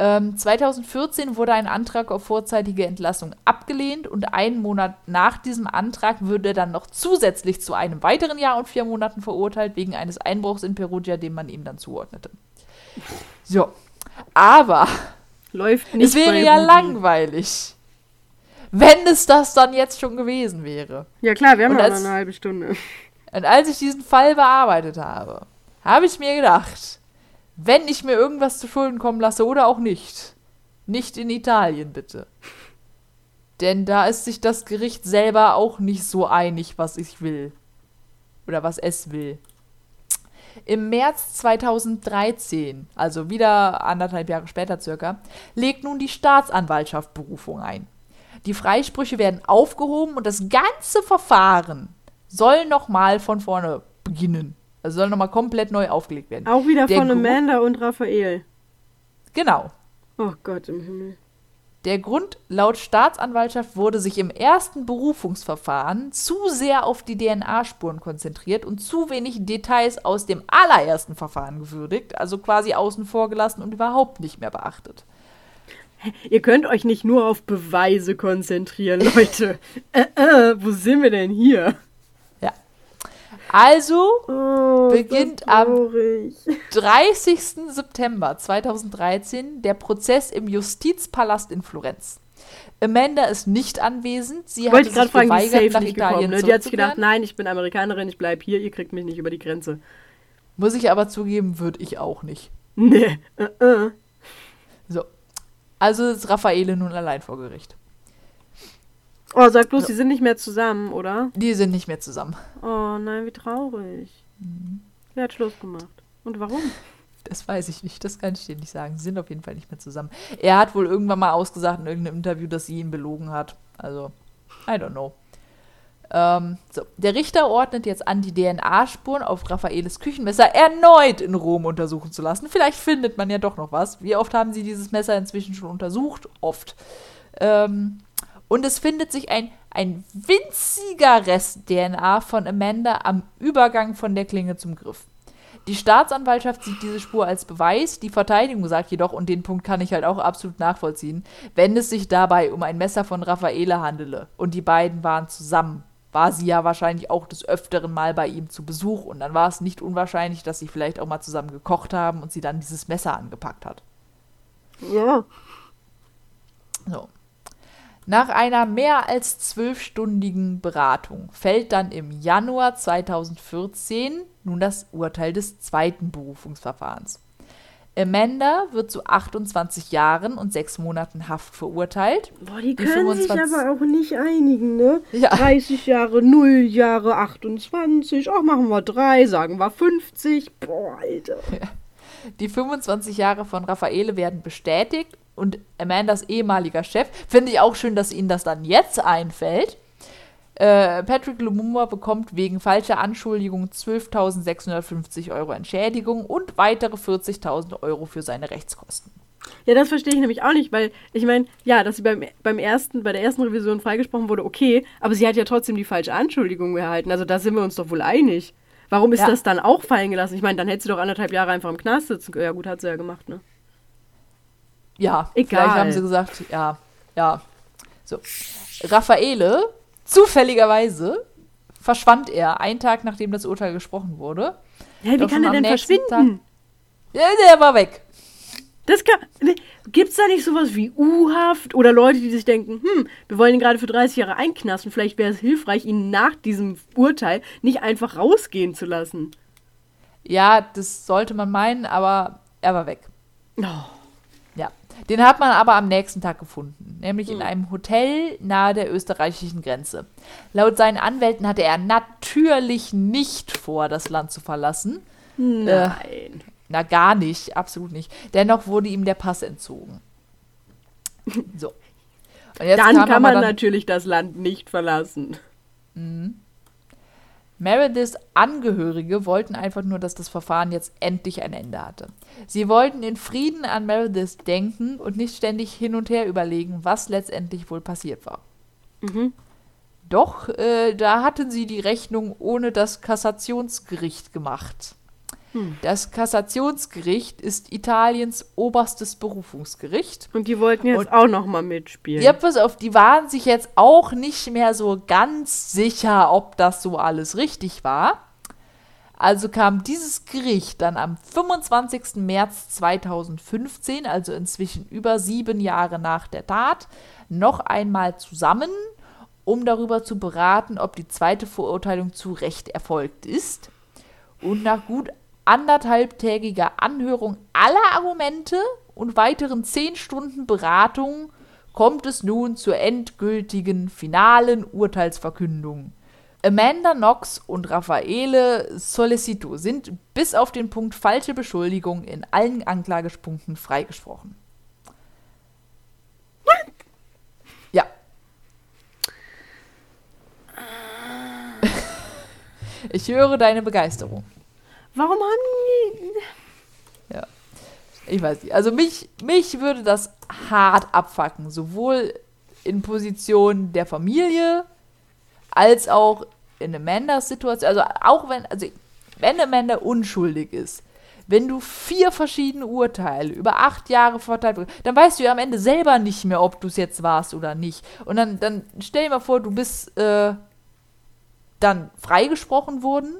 Ähm, 2014 wurde ein Antrag auf vorzeitige Entlassung abgelehnt und einen Monat nach diesem Antrag würde er dann noch zusätzlich zu einem weiteren Jahr und vier Monaten verurteilt wegen eines Einbruchs in Perugia, den man ihm dann zuordnete. So. Aber läuft nicht. Es wäre ja langweilig, wenn es das dann jetzt schon gewesen wäre. Ja klar, wir haben noch eine halbe Stunde. Und als ich diesen Fall bearbeitet habe, habe ich mir gedacht, wenn ich mir irgendwas zu Schulden kommen lasse oder auch nicht, nicht in Italien bitte. Denn da ist sich das Gericht selber auch nicht so einig, was ich will. Oder was es will. Im März 2013, also wieder anderthalb Jahre später circa, legt nun die Staatsanwaltschaft Berufung ein. Die Freisprüche werden aufgehoben und das ganze Verfahren soll nochmal von vorne beginnen. Also soll nochmal komplett neu aufgelegt werden. Auch wieder Der von Amanda und Raphael. Genau. Oh Gott im Himmel. Der Grund laut Staatsanwaltschaft wurde sich im ersten Berufungsverfahren zu sehr auf die DNA-Spuren konzentriert und zu wenig Details aus dem allerersten Verfahren gewürdigt, also quasi außen vor gelassen und überhaupt nicht mehr beachtet. Ihr könnt euch nicht nur auf Beweise konzentrieren, Leute. äh, äh, wo sind wir denn hier? Also Oh, Beginnt am- traurig. 30. September 2013 der Prozess im Justizpalast in Florenz. Amanda ist nicht anwesend. Sie gerade sich fragen, geweigert, nach Italien gekommen. Ne? Die hat sich gedacht, nein, ich bin Amerikanerin, ich bleib hier, ihr kriegt mich nicht über die Grenze. Muss ich aber zugeben, würde ich auch nicht. Nee, äh, äh. So. Also ist Raffaele nun allein vor Gericht. Oh, sag bloß, die sind nicht mehr zusammen, oder? Die sind nicht mehr zusammen. Oh nein, wie traurig. Mhm. Wer hat Schluss gemacht? Und warum? Das weiß ich nicht, das kann ich dir nicht sagen. Sie sind auf jeden Fall nicht mehr zusammen. Er hat wohl irgendwann mal ausgesagt in irgendeinem Interview, dass sie ihn belogen hat. Also, I don't know. Ähm, so, der Richter ordnet jetzt an, die DNA-Spuren auf Raffaeles Küchenmesser erneut in Rom untersuchen zu lassen. Vielleicht findet man ja doch noch was. Wie oft haben sie dieses Messer inzwischen schon untersucht? Oft. Ähm, und es findet sich ein, ein winziger Rest DNA von Amanda am Übergang von der Klinge zum Griff. Die Staatsanwaltschaft sieht diese Spur als Beweis. Die Verteidigung sagt jedoch, und den Punkt kann ich halt auch absolut nachvollziehen, wenn es sich dabei um ein Messer von Raffaele handele und die beiden waren zusammen, war sie ja wahrscheinlich auch des öfteren Mal bei ihm zu Besuch und dann war es nicht unwahrscheinlich, dass sie vielleicht auch mal zusammen gekocht haben und sie dann dieses Messer angepackt hat. Ja. So. Nach einer mehr als zwölfstündigen Beratung fällt dann im Januar 2014 nun das Urteil des zweiten Berufungsverfahrens. Amanda wird zu 28 Jahren und sechs Monaten Haft verurteilt. Boah, die können sich 25 aber auch nicht einigen, ne? Ja. 30 Jahre, 0 Jahre, 28. Ach, machen wir 3, sagen wir 50. Boah, Alter. Die 25 Jahre von Raffaele werden bestätigt und Amandas ehemaliger Chef, finde ich auch schön, dass ihnen das dann jetzt einfällt. Äh, Patrick Lumumba bekommt wegen falscher Anschuldigung 12.650 Euro Entschädigung und weitere 40.000 Euro für seine Rechtskosten. Ja, das verstehe ich nämlich auch nicht, weil ich meine, ja, dass sie beim, beim ersten, bei der ersten Revision freigesprochen wurde, okay, aber sie hat ja trotzdem die falsche Anschuldigung erhalten. Also da sind wir uns doch wohl einig. Warum ist Ja. das dann auch fallen gelassen? Ich meine, dann hätte sie doch anderthalb Jahre einfach im Knast sitzen können. Ja, gut, hat sie ja gemacht, ne? Ja, Egal. vielleicht haben sie gesagt, ja, ja. So. Raffaele, zufälligerweise, verschwand er einen Tag nachdem das Urteil gesprochen wurde. Ja, wie Doch kann er denn verschwinden? Ja, der war weg. Das kann. Ne, gibt's da nicht sowas wie U-Haft oder Leute, die sich denken, hm, wir wollen ihn gerade für 30 Jahre einknasten, vielleicht wäre es hilfreich, ihn nach diesem Urteil nicht einfach rausgehen zu lassen. Ja, das sollte man meinen, aber er war weg. Oh. Den hat man aber am nächsten Tag gefunden, nämlich in einem Hotel nahe der österreichischen Grenze. Laut seinen Anwälten hatte er natürlich nicht vor, das Land zu verlassen. Nein. Na, gar nicht, absolut nicht. Dennoch wurde ihm der Pass entzogen. So. Dann kann man dann- natürlich das Land nicht verlassen. Merediths Angehörige wollten einfach nur, dass das Verfahren jetzt endlich ein Ende hatte. Sie wollten in Frieden an Meredith denken und nicht ständig hin und her überlegen, was letztendlich wohl passiert war. Mhm. Doch, äh, da hatten sie die Rechnung ohne das Kassationsgericht gemacht. Das Kassationsgericht ist Italiens oberstes Berufungsgericht. Und die wollten jetzt Und- auch noch mal mitspielen. Ja, pass auf, die waren sich jetzt auch nicht mehr so ganz sicher, ob das so alles richtig war. Also kam dieses Gericht dann am 25. März 2015, also inzwischen über sieben Jahre nach der Tat, noch einmal zusammen, um darüber zu beraten, ob die zweite Verurteilung zu Recht erfolgt ist. Und nach gut anderthalbtägiger Anhörung aller Argumente und weiteren zehn Stunden Beratung kommt es nun zur endgültigen finalen Urteilsverkündung. Amanda Knox und Raffaele Solicito sind bis auf den Punkt falsche Beschuldigung in allen Anklagepunkten freigesprochen. Ja. Ich höre deine Begeisterung. Warum haben die. Ja. Ich weiß nicht. Also mich, mich würde das hart abfacken. Sowohl in Position der Familie als auch in Amandas Situation, also auch wenn, also wenn Amanda unschuldig ist, wenn du vier verschiedene Urteile über acht Jahre verteilt dann weißt du ja am Ende selber nicht mehr, ob du es jetzt warst oder nicht. Und dann, dann stell dir mal vor, du bist äh, dann freigesprochen worden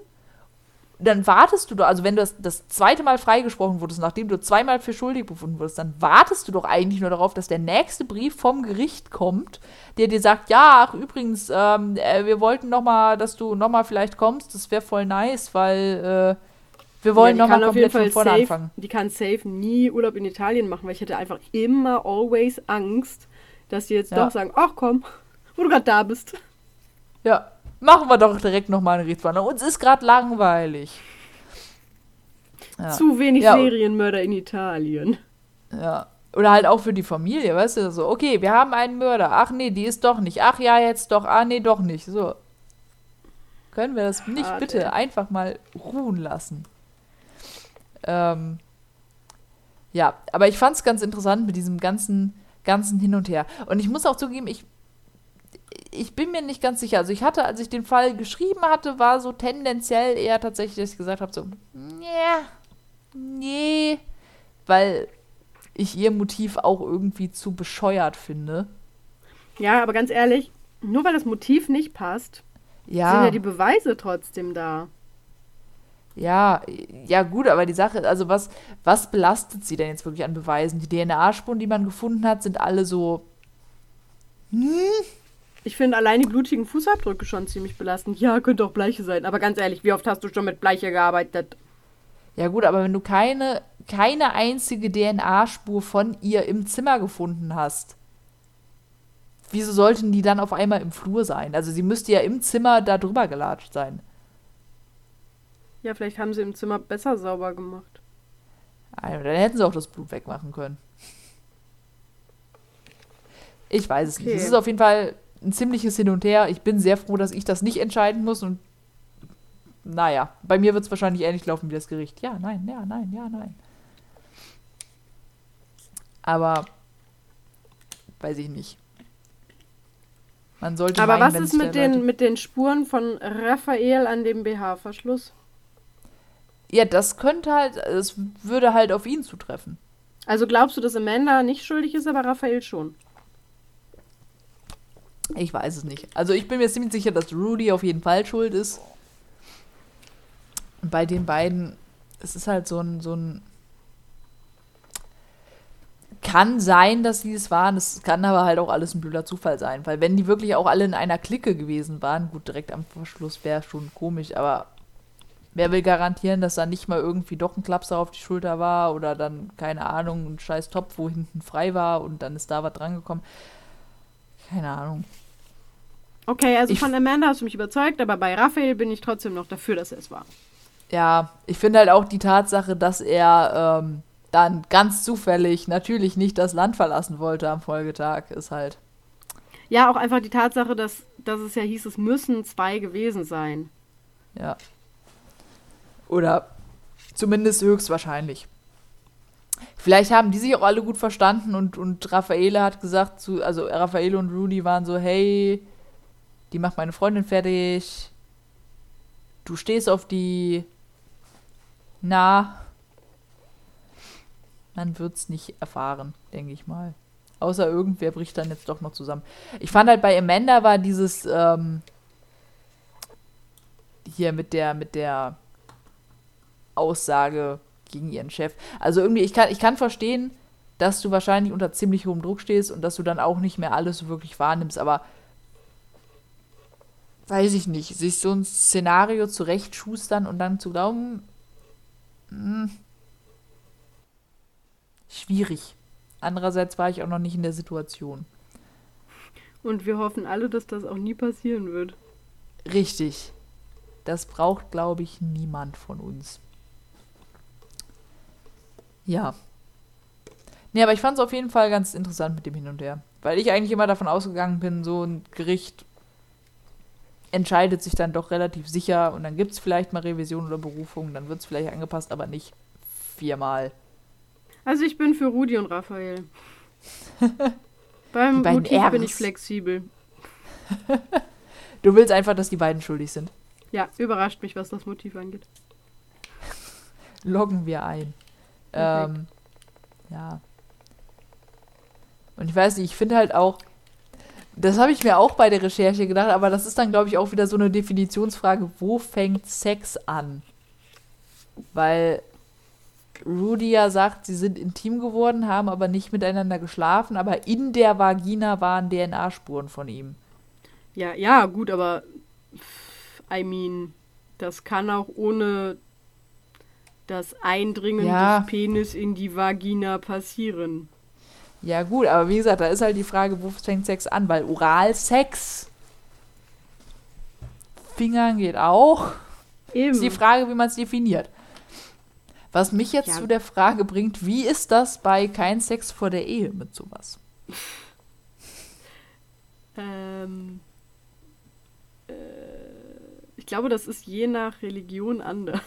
dann wartest du doch, also wenn du das, das zweite Mal freigesprochen wurdest, nachdem du zweimal für schuldig befunden wurdest, dann wartest du doch eigentlich nur darauf, dass der nächste Brief vom Gericht kommt, der dir sagt, ja, ach übrigens, ähm, äh, wir wollten noch mal, dass du noch mal vielleicht kommst, das wäre voll nice, weil äh, wir wollen ja, noch mal komplett von vorne safe, anfangen. Die kann safe nie Urlaub in Italien machen, weil ich hätte einfach immer always Angst, dass die jetzt ja. doch sagen, ach komm, wo du gerade da bist. Ja, Machen wir doch direkt nochmal eine Rechtsverhandlung. Uns ist gerade langweilig. Ja. Zu wenig ja, Serienmörder in Italien. Ja. Oder halt auch für die Familie, weißt du, so, okay, wir haben einen Mörder. Ach nee, die ist doch nicht. Ach ja, jetzt doch. Ah nee, doch nicht. So. Können wir das nicht Schade. bitte einfach mal ruhen lassen? Ähm, ja, aber ich fand es ganz interessant mit diesem ganzen, ganzen Hin und Her. Und ich muss auch zugeben, ich ich bin mir nicht ganz sicher. Also ich hatte, als ich den Fall geschrieben hatte, war so tendenziell eher tatsächlich, dass ich gesagt habe, so, nee, nee, weil ich ihr Motiv auch irgendwie zu bescheuert finde. Ja, aber ganz ehrlich, nur weil das Motiv nicht passt, ja. sind ja die Beweise trotzdem da. Ja, ja gut, aber die Sache, also was, was belastet sie denn jetzt wirklich an Beweisen? Die DNA-Spuren, die man gefunden hat, sind alle so, hm, ich finde allein die blutigen Fußabdrücke schon ziemlich belastend. Ja, könnte auch Bleiche sein. Aber ganz ehrlich, wie oft hast du schon mit Bleiche gearbeitet? Ja gut, aber wenn du keine, keine einzige DNA-Spur von ihr im Zimmer gefunden hast, wieso sollten die dann auf einmal im Flur sein? Also sie müsste ja im Zimmer da drüber gelatscht sein. Ja, vielleicht haben sie im Zimmer besser sauber gemacht. Also, dann hätten sie auch das Blut wegmachen können. Ich weiß es okay. nicht. Es ist auf jeden Fall ein ziemliches Hin und Her. Ich bin sehr froh, dass ich das nicht entscheiden muss und naja, bei mir wird es wahrscheinlich ähnlich laufen wie das Gericht. Ja, nein, ja, nein, ja, nein. Aber weiß ich nicht. Man sollte Aber meinen, was ist mit den, mit den Spuren von Raphael an dem BH-Verschluss? Ja, das könnte halt, es würde halt auf ihn zutreffen. Also glaubst du, dass Amanda nicht schuldig ist, aber Raphael schon? Ich weiß es nicht. Also ich bin mir ziemlich sicher, dass Rudy auf jeden Fall schuld ist. Bei den beiden, es ist halt so ein, so ein. Kann sein, dass sie es waren. Es kann aber halt auch alles ein blöder Zufall sein. Weil wenn die wirklich auch alle in einer Clique gewesen waren, gut, direkt am Verschluss wäre schon komisch, aber wer will garantieren, dass da nicht mal irgendwie doch ein Klapser auf die Schulter war oder dann, keine Ahnung, ein scheiß Topf, wo hinten frei war und dann ist da was drangekommen. Keine Ahnung. Okay, also ich von Amanda hast du mich überzeugt, aber bei Raphael bin ich trotzdem noch dafür, dass er es war. Ja, ich finde halt auch die Tatsache, dass er ähm, dann ganz zufällig natürlich nicht das Land verlassen wollte am Folgetag, ist halt. Ja, auch einfach die Tatsache, dass, dass es ja hieß, es müssen zwei gewesen sein. Ja. Oder zumindest höchstwahrscheinlich. Vielleicht haben die sich auch alle gut verstanden und, und Raffaele hat gesagt zu, also Raffaele und Rudy waren so, hey, die macht meine Freundin fertig. Du stehst auf die. Na. Man wird's nicht erfahren, denke ich mal. Außer irgendwer bricht dann jetzt doch noch zusammen. Ich fand halt bei Amanda war dieses, ähm, hier mit der, mit der Aussage gegen ihren Chef. Also irgendwie, ich kann, ich kann verstehen, dass du wahrscheinlich unter ziemlich hohem Druck stehst und dass du dann auch nicht mehr alles so wirklich wahrnimmst, aber weiß ich nicht, sich so ein Szenario zurechtschustern und dann zu glauben, mh, hm, schwierig. Andererseits war ich auch noch nicht in der Situation. Und wir hoffen alle, dass das auch nie passieren wird. Richtig. Das braucht, glaube ich, niemand von uns. Ja. Nee, aber ich fand es auf jeden Fall ganz interessant mit dem Hin und Her. Weil ich eigentlich immer davon ausgegangen bin, so ein Gericht entscheidet sich dann doch relativ sicher und dann gibt es vielleicht mal Revision oder Berufung, dann wird es vielleicht angepasst, aber nicht viermal. Also ich bin für Rudi und Raphael. Beim Motiv bin ich flexibel. du willst einfach, dass die beiden schuldig sind. Ja, überrascht mich, was das Motiv angeht. Loggen wir ein. Ähm, ja. Und ich weiß nicht, ich finde halt auch, das habe ich mir auch bei der Recherche gedacht, aber das ist dann, glaube ich, auch wieder so eine Definitionsfrage, wo fängt Sex an? Weil Rudy ja sagt, sie sind intim geworden, haben aber nicht miteinander geschlafen, aber in der Vagina waren DNA-Spuren von ihm. Ja, ja, gut, aber I mean, das kann auch ohne das Eindringen ja. des Penis in die Vagina passieren. Ja, gut, aber wie gesagt, da ist halt die Frage, wo fängt Sex an? Weil Oralsex, Fingern geht auch. Eben. Ist die Frage, wie man es definiert. Was mich jetzt ja. zu der Frage bringt, wie ist das bei kein Sex vor der Ehe mit sowas? ähm, äh, ich glaube, das ist je nach Religion anders.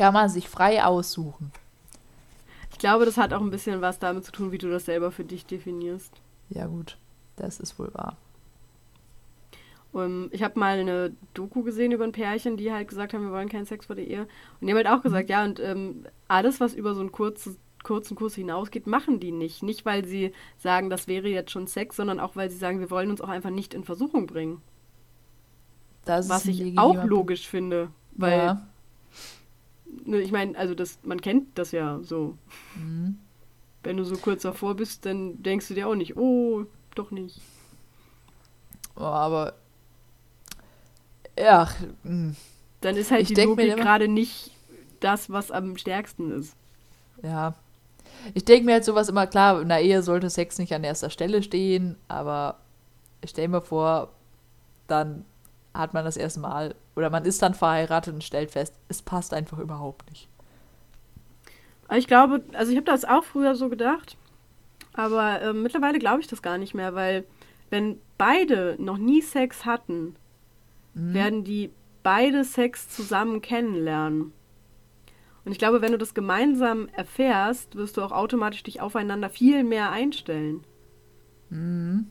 Kann man sich frei aussuchen. Ich glaube, das hat auch ein bisschen was damit zu tun, wie du das selber für dich definierst. Ja, gut. Das ist wohl wahr. Um, ich habe mal eine Doku gesehen über ein Pärchen, die halt gesagt haben, wir wollen keinen Sex vor der Ehe. Und die haben halt auch gesagt, mhm. ja, und ähm, alles, was über so einen kurzen, kurzen Kurs hinausgeht, machen die nicht. Nicht, weil sie sagen, das wäre jetzt schon Sex, sondern auch, weil sie sagen, wir wollen uns auch einfach nicht in Versuchung bringen. Das was ich auch logisch finde. Weil, ja. Ne, ich meine, also das, man kennt das ja so. Mhm. Wenn du so kurz davor bist, dann denkst du dir auch nicht, oh, doch nicht. Oh, aber ja. Hm. Dann ist halt ich die Logik gerade nicht das, was am stärksten ist. Ja. Ich denke mir halt sowas immer, klar, in der Ehe sollte Sex nicht an erster Stelle stehen, aber ich stelle mir vor, dann hat man das erste Mal oder man ist dann verheiratet und stellt fest, es passt einfach überhaupt nicht. Ich glaube, also ich habe das auch früher so gedacht, aber äh, mittlerweile glaube ich das gar nicht mehr, weil wenn beide noch nie Sex hatten, mhm. werden die beide Sex zusammen kennenlernen. Und ich glaube, wenn du das gemeinsam erfährst, wirst du auch automatisch dich aufeinander viel mehr einstellen. Mhm.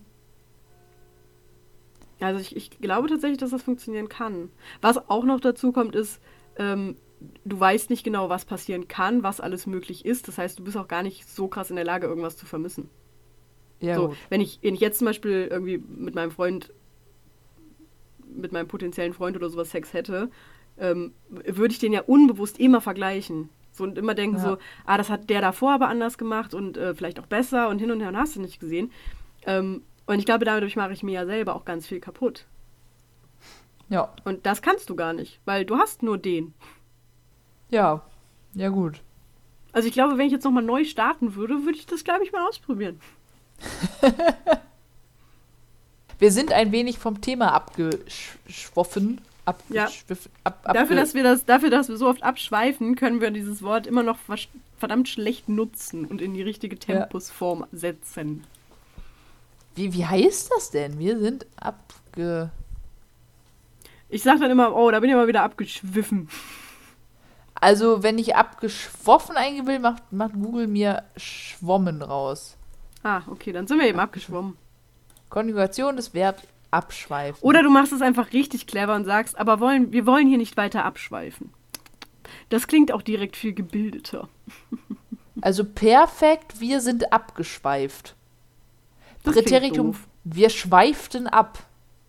Also ich, ich glaube tatsächlich, dass das funktionieren kann. Was auch noch dazu kommt, ist, ähm, du weißt nicht genau, was passieren kann, was alles möglich ist. Das heißt, du bist auch gar nicht so krass in der Lage, irgendwas zu vermissen. Ja, so, wenn ich, wenn ich jetzt zum Beispiel irgendwie mit meinem Freund mit meinem potenziellen Freund oder sowas Sex hätte, ähm, würde ich den ja unbewusst immer vergleichen. So und immer denken ja. so, ah, das hat der davor aber anders gemacht und äh, vielleicht auch besser und hin und her und hast du nicht gesehen. Ähm, und ich glaube, dadurch mache ich mir ja selber auch ganz viel kaputt. Ja. Und das kannst du gar nicht, weil du hast nur den. Ja, ja gut. Also ich glaube, wenn ich jetzt nochmal neu starten würde, würde ich das, glaube ich, mal ausprobieren. Wir sind ein wenig vom Thema abgeschwoffen. Ja. Ab, ab, dafür, dass wir das, dafür, dass wir so oft abschweifen, können wir dieses Wort immer noch verdammt schlecht nutzen und in die richtige Tempusform ja. setzen. Wie, wie heißt das denn? Wir sind abge. Ich sag dann immer, oh, da bin ich mal wieder abgeschwiffen. Also, wenn ich abgeschwoffen eingeben will, macht, macht Google mir Schwommen raus. Ah, okay, dann sind wir eben abgeschwommen. Konjugation des Verbs abschweifen. Oder du machst es einfach richtig clever und sagst, aber wollen, wir wollen hier nicht weiter abschweifen. Das klingt auch direkt viel gebildeter. Also perfekt, wir sind abgeschweift. Das Präteritum, wir schweiften ab.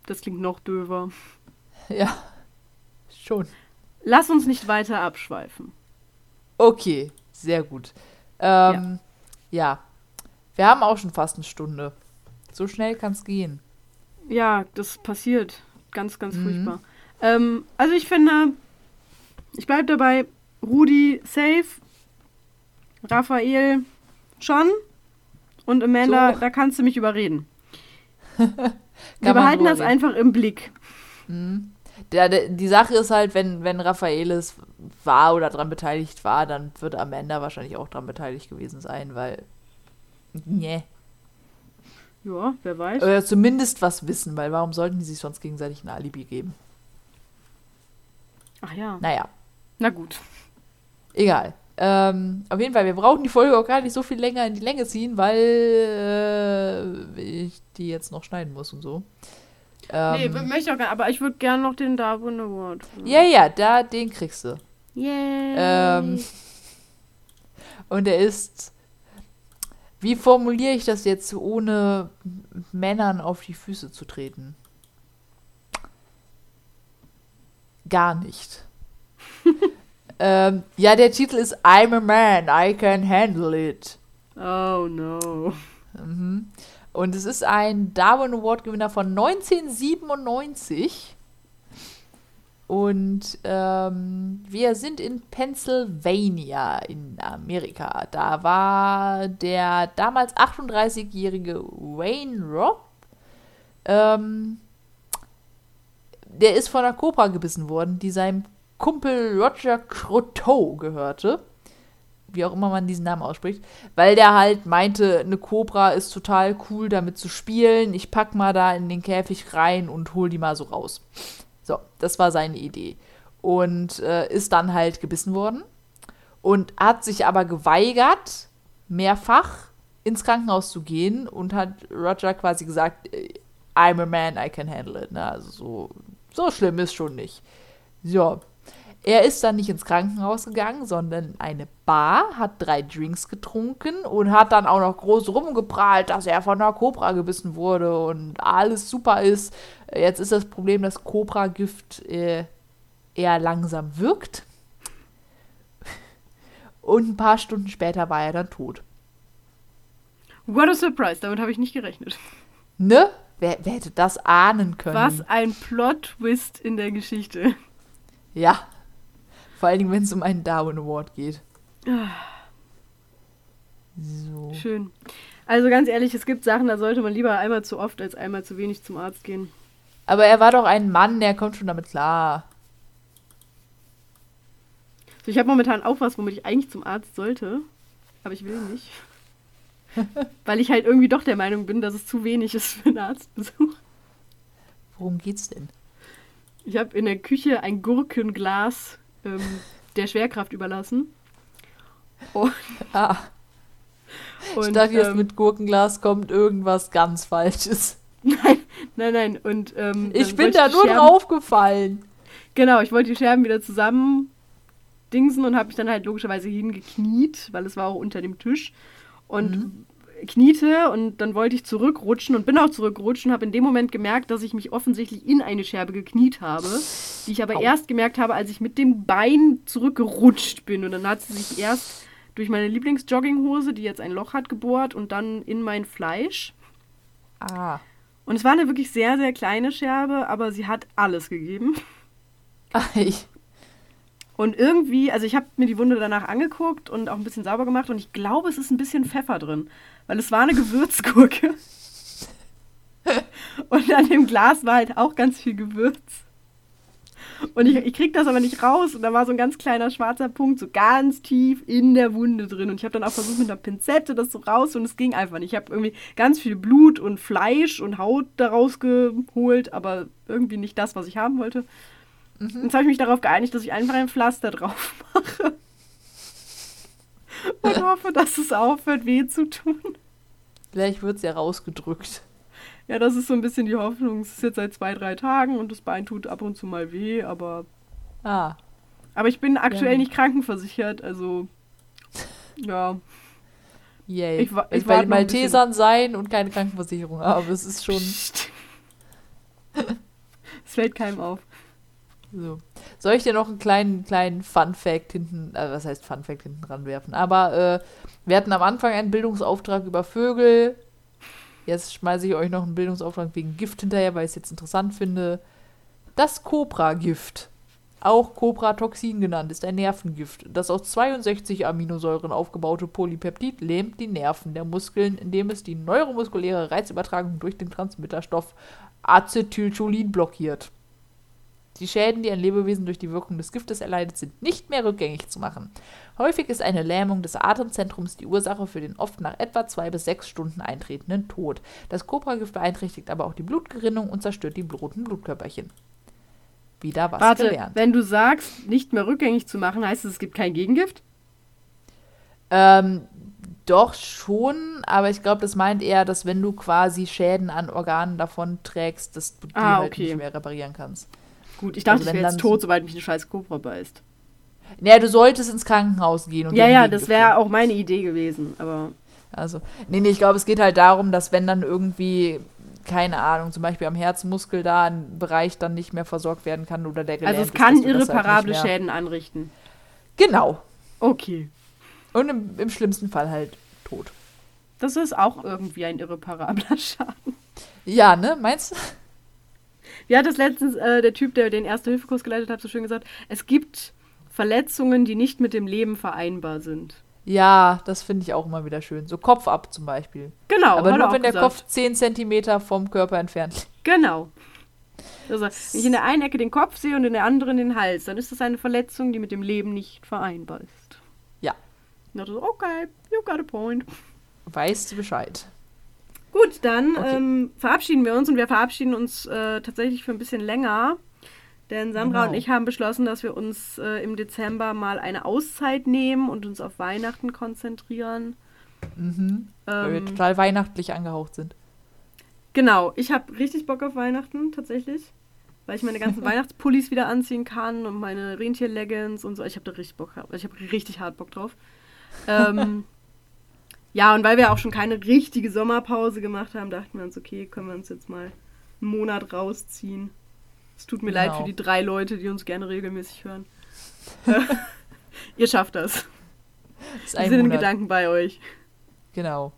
Das klingt noch döver. Ja, schon. lass uns nicht weiter abschweifen. Okay, sehr gut. Ähm, ja. ja. Wir haben auch schon fast eine Stunde. So schnell kann es gehen. Ja, das passiert. Ganz, ganz mhm. furchtbar. Ähm, also ich finde, ich bleibe dabei, Rudi safe, Raphael schon und Amanda, so. da kannst du mich überreden. Wir behalten das einfach im Blick. Mhm. Der, der, die Sache ist halt, wenn, wenn Raffaelis war oder daran beteiligt war, dann wird Amanda wahrscheinlich auch daran beteiligt gewesen sein, weil. Nee. Ja, wer weiß. Oder zumindest was wissen, weil warum sollten die sich sonst gegenseitig ein Alibi geben? Ach ja. Naja. Na gut. Egal. Ähm, auf jeden Fall, wir brauchen die Folge auch gar nicht so viel länger in die Länge ziehen, weil äh, ich die jetzt noch schneiden muss und so. Ähm, nee, möchte auch gerne, aber ich würde gerne noch den Darwin Award. Ja, ja, da, den kriegst du. Yeah. Ähm, und er ist, wie formuliere ich das jetzt, ohne Männern auf die Füße zu treten? Gar nicht. ähm, ja, der Titel ist I'm a man, I can handle it. Oh no. Mhm. Und es ist ein Darwin Award Gewinner von 1997. Und ähm, wir sind in Pennsylvania in Amerika. Da war der damals 38-jährige Wayne Robb. Ähm, der ist von einer Cobra gebissen worden, die seinem Kumpel Roger Croteau gehörte wie auch immer man diesen Namen ausspricht, weil der halt meinte, eine Cobra ist total cool damit zu spielen. Ich pack mal da in den Käfig rein und hol die mal so raus. So, das war seine Idee. Und äh, ist dann halt gebissen worden und hat sich aber geweigert, mehrfach ins Krankenhaus zu gehen und hat Roger quasi gesagt, äh, I'm a man, I can handle it. Ne? Also so, so schlimm ist schon nicht. So, er ist dann nicht ins Krankenhaus gegangen, sondern in eine Bar, hat drei Drinks getrunken und hat dann auch noch groß rumgeprahlt, dass er von einer Cobra gebissen wurde und alles super ist. Jetzt ist das Problem, dass Cobra-Gift äh, eher langsam wirkt. Und ein paar Stunden später war er dann tot. What a surprise, damit habe ich nicht gerechnet. Ne? Wer, wer hätte das ahnen können? Was ein Plot-Twist in der Geschichte. Ja, vor allen Dingen, wenn es um einen Darwin Award geht. So. Schön. Also ganz ehrlich, es gibt Sachen, da sollte man lieber einmal zu oft als einmal zu wenig zum Arzt gehen. Aber er war doch ein Mann, der kommt schon damit klar. So, ich habe momentan auch was, womit ich eigentlich zum Arzt sollte. Aber ich will nicht. Weil ich halt irgendwie doch der Meinung bin, dass es zu wenig ist für einen Arztbesuch. Worum geht's denn? Ich habe in der Küche ein Gurkenglas ähm, der Schwerkraft überlassen. Und, ah. Und, ich dachte, jetzt ähm, mit Gurkenglas kommt irgendwas ganz Falsches. Nein, nein, nein. Und, ähm, ich bin da nur Scherben, draufgefallen. Genau, ich wollte die Scherben wieder zusammen dingsen und habe mich dann halt logischerweise hingekniet, weil es war auch unter dem Tisch. Und mhm kniete und dann wollte ich zurückrutschen und bin auch zurückgerutscht und habe in dem Moment gemerkt, dass ich mich offensichtlich in eine Scherbe gekniet habe, die ich aber Au. erst gemerkt habe, als ich mit dem Bein zurückgerutscht bin und dann hat sie sich erst durch meine Lieblingsjogginghose, die jetzt ein Loch hat, gebohrt und dann in mein Fleisch. Ah. Und es war eine wirklich sehr, sehr kleine Scherbe, aber sie hat alles gegeben. Ei. Und irgendwie, also ich habe mir die Wunde danach angeguckt und auch ein bisschen sauber gemacht und ich glaube, es ist ein bisschen Pfeffer drin weil es war eine Gewürzgurke. Und an dem Glas war halt auch ganz viel Gewürz. Und ich, ich krieg das aber nicht raus. Und da war so ein ganz kleiner schwarzer Punkt, so ganz tief in der Wunde drin. Und ich habe dann auch versucht, mit einer Pinzette das so raus und es ging einfach nicht. Ich habe irgendwie ganz viel Blut und Fleisch und Haut daraus geholt, aber irgendwie nicht das, was ich haben wollte. Mhm. Jetzt habe ich mich darauf geeinigt, dass ich einfach ein Pflaster drauf mache. Und hoffe, dass es aufhört, weh zu tun. Vielleicht wird es ja rausgedrückt. Ja, das ist so ein bisschen die Hoffnung. Es ist jetzt seit zwei, drei Tagen und das Bein tut ab und zu mal weh, aber. Ah. Aber ich bin aktuell ja. nicht krankenversichert, also. Ja. Yay. Ich, ich, bei den Maltesern sein und keine Krankenversicherung haben. Es ist schon. Es fällt keinem auf. So. Soll ich dir noch einen kleinen, kleinen Fun-Fact hinten, äh, was heißt Fun-Fact hinten dran werfen? Aber äh, wir hatten am Anfang einen Bildungsauftrag über Vögel. Jetzt schmeiße ich euch noch einen Bildungsauftrag wegen Gift hinterher, weil ich es jetzt interessant finde. Das Cobra-Gift, auch Cobra-Toxin genannt, ist ein Nervengift. Das aus 62 Aminosäuren aufgebaute Polypeptid lähmt die Nerven der Muskeln, indem es die neuromuskuläre Reizübertragung durch den Transmitterstoff Acetylcholin blockiert. Die Schäden, die ein Lebewesen durch die Wirkung des Giftes erleidet, sind nicht mehr rückgängig zu machen. Häufig ist eine Lähmung des Atemzentrums die Ursache für den oft nach etwa zwei bis sechs Stunden eintretenden Tod. Das Copragift beeinträchtigt aber auch die Blutgerinnung und zerstört die roten Blutkörperchen. Wieder was Warte, gelernt. wenn du sagst, nicht mehr rückgängig zu machen, heißt es, es gibt kein Gegengift? Ähm, doch schon, aber ich glaube, das meint eher, dass wenn du quasi Schäden an Organen davon trägst, dass du die Ah, halt okay. nicht mehr reparieren kannst. Gut, ich dachte, Also ich wäre jetzt tot, sobald mich eine scheiß Cobra beißt. Naja, du solltest ins Krankenhaus gehen und Ja, ja, das wäre auch meine Idee gewesen, aber Also, nee, nee, ich glaube, es geht halt darum, dass wenn dann irgendwie, keine Ahnung, zum Beispiel am Herzmuskel da ein Bereich dann nicht mehr versorgt werden kann oder der also es ist, kann das halt irreparable mehr- Schäden anrichten. Genau. Okay. Und im, im schlimmsten Fall halt tot. Das ist auch irgendwie ein irreparabler Schaden. Ja, ne? Meinst du? Wie hat es letztens äh, der Typ, der den Erste-Hilfe-Kurs geleitet hat, so schön gesagt? Es gibt Verletzungen, die nicht mit dem Leben vereinbar sind. Ja, das finde ich auch immer wieder schön. So Kopf ab zum Beispiel. Genau, Aber er nur wenn der gesagt. Kopf 10 Zentimeter vom Körper entfernt liegt. Genau. Also, wenn ich in der einen Ecke den Kopf sehe und in der anderen den Hals, dann ist das eine Verletzung, die mit dem Leben nicht vereinbar ist. Ja. Und dachte so, okay, you got a point. Weißt du Bescheid. Gut, dann Okay. ähm, verabschieden wir uns und wir verabschieden uns äh, tatsächlich für ein bisschen länger. Denn Sandra Genau. und ich haben beschlossen, dass wir uns äh, im Dezember mal eine Auszeit nehmen und uns auf Weihnachten konzentrieren. Mhm. Weil wir Ähm, total weihnachtlich angehaucht sind. Genau, ich habe richtig Bock auf Weihnachten tatsächlich. Weil ich meine ganzen Weihnachtspullis wieder anziehen kann und meine Rentier-Leggings und so. Ich habe da richtig Bock drauf. Ich habe richtig hart Bock drauf. Ähm, ja, und weil wir auch schon keine richtige Sommerpause gemacht haben, dachten wir uns, okay, können wir uns jetzt mal einen Monat rausziehen. Es tut mir leid Genau. für die drei Leute, die uns gerne regelmäßig hören. Ihr schafft das. Das Wir sind in Monat. Gedanken bei euch. Genau.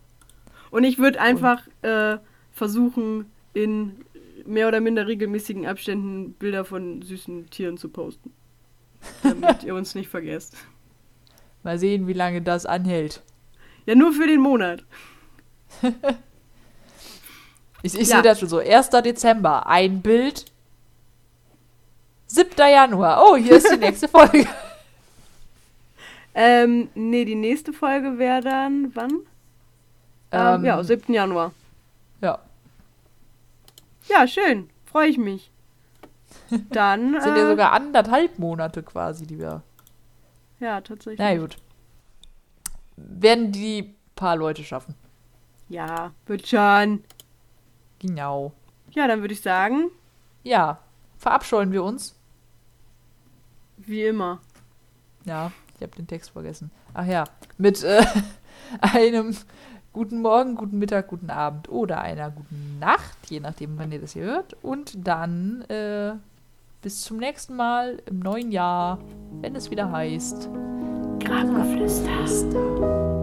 Und ich würde einfach äh, versuchen, in mehr oder minder regelmäßigen Abständen Bilder von süßen Tieren zu posten. Damit ihr uns nicht vergesst. Mal sehen, wie lange das anhält. Ja, nur für den Monat. Ich, ich Ja. sehe das schon so. 1. Dezember, ein Bild. 7. Januar. Oh, hier ist die nächste Folge. Ähm, nee, die nächste Folge wäre dann, wann? Ähm, Ähm, ja, 7. Januar. Ja. Ja, schön. Freue ich mich. Dann, Sind ja äh, sogar anderthalb Monate quasi, die wir. ja, tatsächlich. Na gut. Werden die paar Leute schaffen. Ja, wird schon. Genau. Ja, dann würde ich sagen, Ja. Verabscheuen wir uns. wie immer. Ja, ich habe den Text vergessen. Ach ja. Mit äh, einem guten Morgen, guten Mittag, guten Abend oder einer guten Nacht, je nachdem, wann ihr das hier hört. Und dann äh, bis zum nächsten Mal im neuen Jahr, wenn es wieder heißt. Grabgeflüster. Flüster.